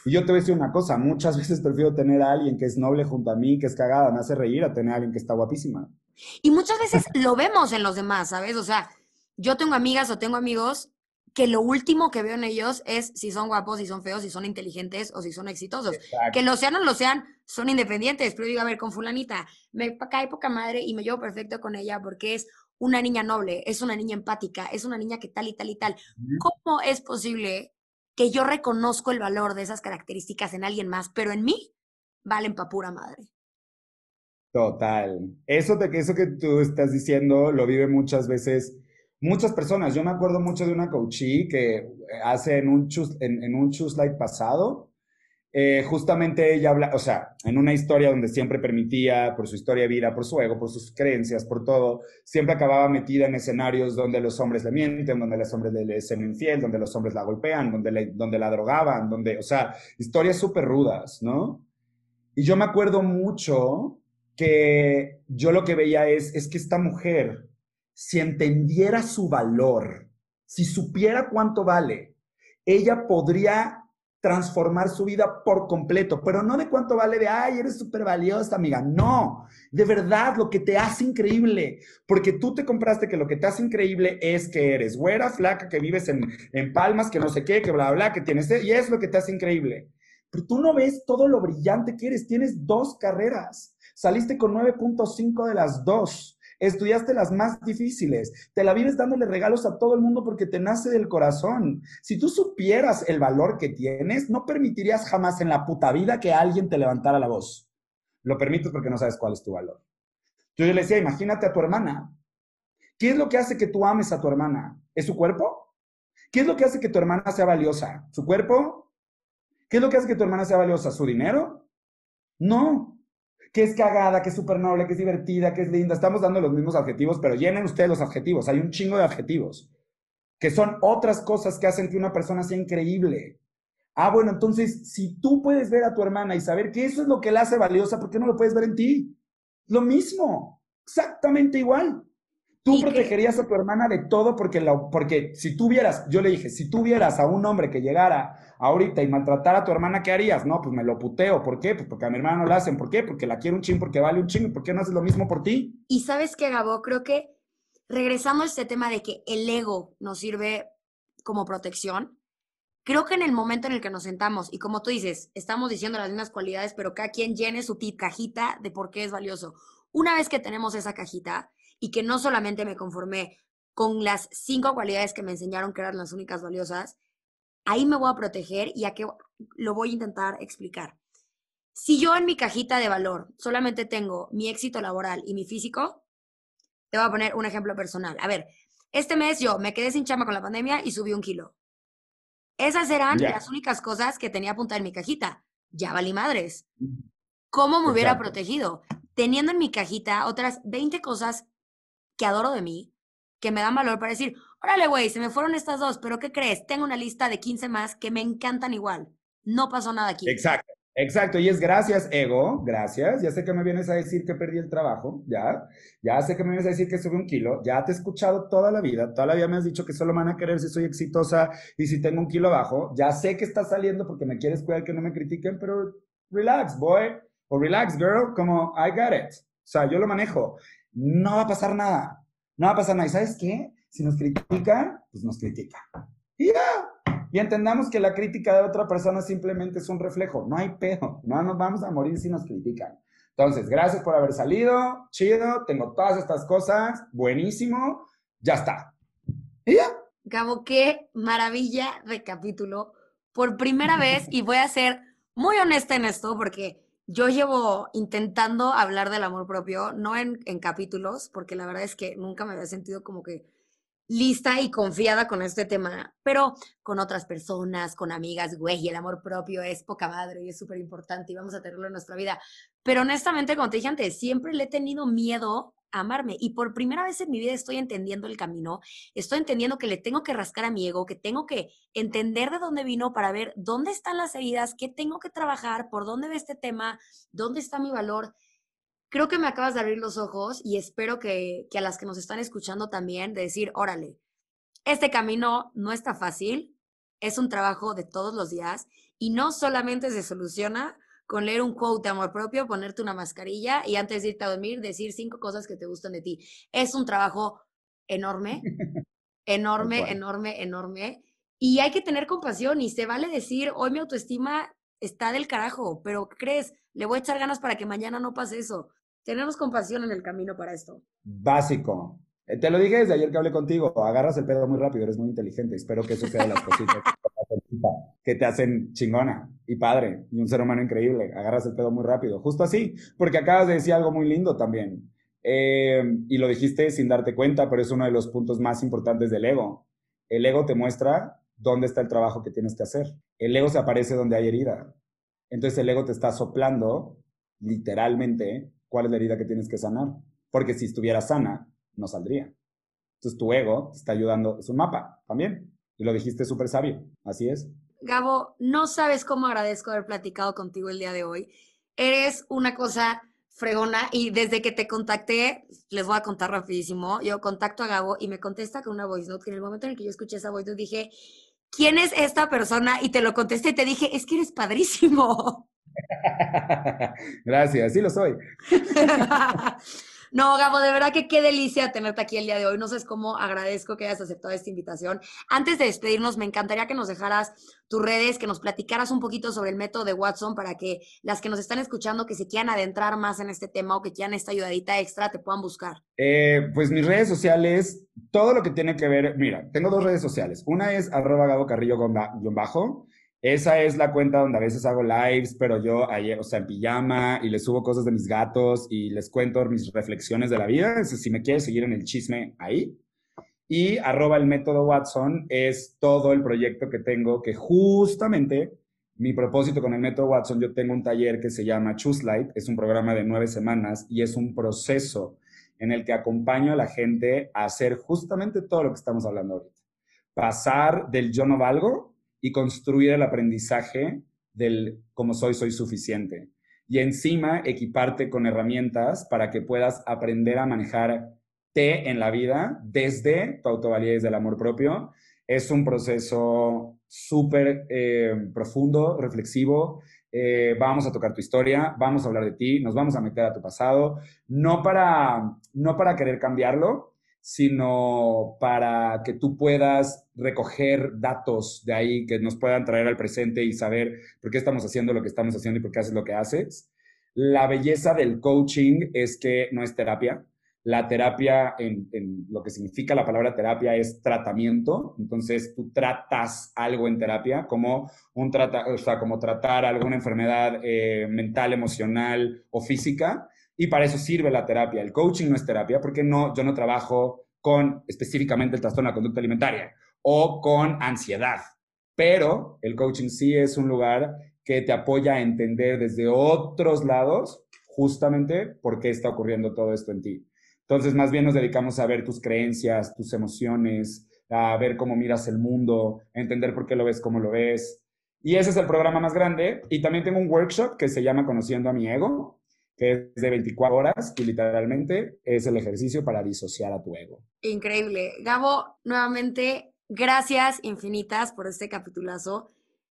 Y yo te voy a decir una cosa, muchas veces prefiero tener a alguien que es noble junto a mí, que es cagada, me hace reír, a tener a alguien que está guapísima. Y muchas veces lo vemos en los demás, ¿sabes? O sea, yo tengo amigas o tengo amigos que lo último que veo en ellos es si son guapos, si son feos, si son inteligentes o si son exitosos. Que lo sean o lo sean, son independientes. Pero digo, a ver, con fulanita, me cae poca madre y me llevo perfecto con ella porque es una niña noble, es una niña empática, es una niña que tal y tal y tal. ¿Cómo es posible que yo reconozco el valor de esas características en alguien más, pero en mí valen pa' pura madre? Total. Eso, de, eso que tú estás diciendo lo vive muchas veces muchas personas. Yo me acuerdo mucho de una coachee que hace en un, en, en un Choose pasado, eh, justamente ella habla, o sea, en una historia donde siempre permitía, por su historia de vida, por su ego, por sus creencias, por todo, siempre acababa metida en escenarios donde los hombres le mienten, donde los hombres le, hacen infiel, donde los hombres la golpean, donde, donde la drogaban, donde, o sea, historias súper rudas, ¿no? Y yo me acuerdo mucho que yo lo que veía es, es que esta mujer, si entendiera su valor, si supiera cuánto vale, ella podría transformar su vida por completo, pero no de cuánto vale de, ay, eres súper valiosa, amiga. No, de verdad, lo que te hace increíble, porque tú te compraste que lo que te hace increíble es que eres güera, flaca, que vives en, en Palmas, que no sé qué, que bla, bla, que tienes, y es lo que te hace increíble. Pero tú no ves todo lo brillante que eres, tienes dos carreras, saliste con 9.5 de las dos estudiaste las más difíciles, te la vives dándole regalos a todo el mundo porque te nace del corazón. Si tú supieras el valor que tienes, no permitirías jamás en la puta vida que alguien te levantara la voz. Lo permites porque no sabes cuál es tu valor. Yo le decía, imagínate a tu hermana. ¿Qué es lo que hace que tú ames a tu hermana? ¿Es su cuerpo? ¿Qué es lo que hace que tu hermana sea valiosa? ¿Su cuerpo? ¿Qué es lo que hace que tu hermana sea valiosa? ¿Su dinero? No, que es cagada, que es súper noble, que es divertida, que es linda. Estamos dando los mismos adjetivos, pero llenen ustedes los adjetivos. Hay un chingo de adjetivos. que son otras cosas que hacen que una persona sea increíble. Ah, bueno, entonces, si tú puedes ver a tu hermana y saber que eso es lo que la hace valiosa, ¿por qué no lo puedes ver en ti? Lo mismo, exactamente igual. Tú protegerías a tu hermana de todo porque, porque si tú vieras, yo le dije, si tú vieras a un hombre que llegara ahorita y maltratara a tu hermana, ¿qué harías? No, pues me lo puteo. ¿Por qué? Pues porque a mi hermana no la hacen. ¿Por qué? Porque la quiero un ching, porque vale un ching. ¿Por qué no haces lo mismo por ti? Y sabes qué, Gabo, creo que regresando a este tema de que el ego nos sirve como protección, creo que en el momento en el que nos sentamos y como tú dices, estamos diciendo las mismas cualidades, pero cada quien llene su cajita de por qué es valioso. Una vez que tenemos esa cajita, y que no solamente me conformé con las cinco cualidades que me enseñaron que eran las únicas valiosas, ahí me voy a proteger y a qué lo voy a intentar explicar. Si yo en mi cajita de valor solamente tengo mi éxito laboral y mi físico, te voy a poner un ejemplo personal. A ver, este mes yo me quedé sin chama con la pandemia y subí un kilo. Esas eran las únicas cosas que tenía apuntada en mi cajita. Ya valí madres. ¿Cómo me hubiera protegido? Teniendo en mi cajita otras 20 cosas que adoro de mí, que me dan valor para decir, órale, güey, se me fueron estas dos, pero ¿qué crees? Tengo una lista de 15 más que me encantan igual. No pasó nada aquí. Exacto. Exacto, y es gracias, ego, gracias. Ya sé que me vienes a decir que perdí el trabajo, ya. Ya sé que me vienes a decir que subí un kilo, ya te he escuchado toda la vida, toda la vida me has dicho que solo me van a querer si soy exitosa y si tengo un kilo bajo. Ya sé que estás saliendo porque me quieres cuidar que no me critiquen, pero relax, boy, o relax, girl, como I got it. O sea, yo lo manejo no va a pasar nada. No va a pasar nada. ¿Y sabes qué? Si nos critican, pues nos critican. Y ya. Y entendamos que la crítica de otra persona simplemente es un reflejo. No hay pedo. No nos vamos a morir si nos critican. Entonces, gracias por haber salido. Chido. Tengo todas estas cosas. Buenísimo. Ya está. Y ya. Gabo, qué maravilla de capítulo. Por primera vez, y voy a ser muy honesta en esto, porque yo llevo intentando hablar del amor propio, no en, capítulos, porque la verdad es que nunca me había sentido como que lista y confiada con este tema, pero con otras personas, con amigas, güey, el amor propio es poca madre y es súper importante y vamos a tenerlo en nuestra vida. Pero honestamente, como te dije antes, siempre le he tenido miedo amarme. Y por primera vez en mi vida estoy entendiendo el camino, estoy entendiendo que le tengo que rascar a mi ego, que tengo que entender de dónde vino para ver dónde están las heridas, qué tengo que trabajar, por dónde ve este tema, dónde está mi valor. Creo que me acabas de abrir los ojos y espero que, que a las que nos están escuchando también, de decir, órale, este camino no está fácil, es un trabajo de todos los días y no solamente se soluciona con leer un quote de amor propio, ponerte una mascarilla y antes de irte a dormir decir cinco cosas que te gustan de ti. Es un trabajo enorme, enorme, enorme, enorme. Y hay que tener compasión y se vale decir, hoy mi autoestima está del carajo, pero ¿crees? Le voy a echar ganas para que mañana no pase eso. Tenemos compasión en el camino para esto. Básico. Eh, te lo dije desde ayer que hablé contigo, agarras el pedo muy rápido, eres muy inteligente. Espero que eso sea de las cositas que te hacen chingona y padre y un ser humano increíble. Agarras el pedo muy rápido. Justo así, porque acabas de decir algo muy lindo también. Eh, y lo dijiste sin darte cuenta, pero es uno de los puntos más importantes del ego. El ego te muestra dónde está el trabajo que tienes que hacer. El ego se aparece donde hay herida. Entonces el ego te está soplando, literalmente, cuál es la herida que tienes que sanar. Porque si estuviera sana, no saldría. Entonces tu ego te está ayudando, es un mapa también. Y lo dijiste súper sabio, así es. Gabo, no sabes cómo agradezco haber platicado contigo el día de hoy. Eres una cosa fregona y desde que te contacté, les voy a contar rapidísimo, yo contacto a Gabo y me contesta con una voice note que en el momento en el que yo escuché esa voice note dije, ¿quién es esta persona? Y te lo contesté y te dije, es que eres padrísimo. Gracias, sí lo soy. No, Gabo, de verdad que qué delicia tenerte aquí el día de hoy. No sé cómo agradezco que hayas aceptado esta invitación. Antes de despedirnos, me encantaría que nos dejaras tus redes, que nos platicaras un poquito sobre el método de Watson para que las que nos están escuchando, que se quieran adentrar más en este tema o que quieran esta ayudadita extra, te puedan buscar. Eh, pues mis redes sociales, todo lo que tiene que ver, mira, tengo dos redes sociales. Una es arroba Gabo Carrillo-bajo esa es la cuenta donde a veces hago lives, pero yo, o sea, en pijama y les subo cosas de mis gatos y les cuento mis reflexiones de la vida. si me quieres seguir en el chisme ahí. Y arroba el método Watson es todo el proyecto que tengo, que justamente mi propósito con el método Watson, yo tengo un taller que se llama Choose Light, es un programa de nueve semanas y es un proceso en el que acompaño a la gente a hacer justamente todo lo que estamos hablando ahorita pasar del yo no valgo y construir el aprendizaje del como soy, soy suficiente. Y encima equiparte con herramientas para que puedas aprender a manejarte en la vida desde tu autovalía y desde el amor propio. Es un proceso súper eh, profundo, reflexivo. Eh, vamos a tocar tu historia, vamos a hablar de ti, nos vamos a meter a tu pasado, no para, no para querer cambiarlo, sino para que tú puedas recoger datos de ahí que nos puedan traer al presente y saber por qué estamos haciendo lo que estamos haciendo y por qué haces lo que haces. La belleza del coaching es que no es terapia. La terapia, en, lo que significa la palabra terapia, es tratamiento. Entonces, tú tratas algo en terapia, como, un trata, o sea, como tratar alguna enfermedad eh, mental, emocional o física y para eso sirve la terapia. El coaching no es terapia porque no, yo no trabajo con específicamente el trastorno de conducta alimentaria o con ansiedad. Pero el coaching sí es un lugar que te apoya a entender desde otros lados justamente por qué está ocurriendo todo esto en ti. Entonces, más bien nos dedicamos a ver tus creencias, tus emociones, a ver cómo miras el mundo, a entender por qué lo ves como lo ves. Y ese es el programa más grande. Y también tengo un workshop que se llama Conociendo a mi ego, que es de 24 horas y literalmente es el ejercicio para disociar a tu ego. Increíble. Gabo, nuevamente, gracias infinitas por este capitulazo.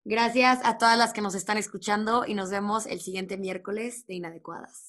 Gracias a todas las que nos están escuchando y nos vemos el siguiente miércoles de Inadecuadas.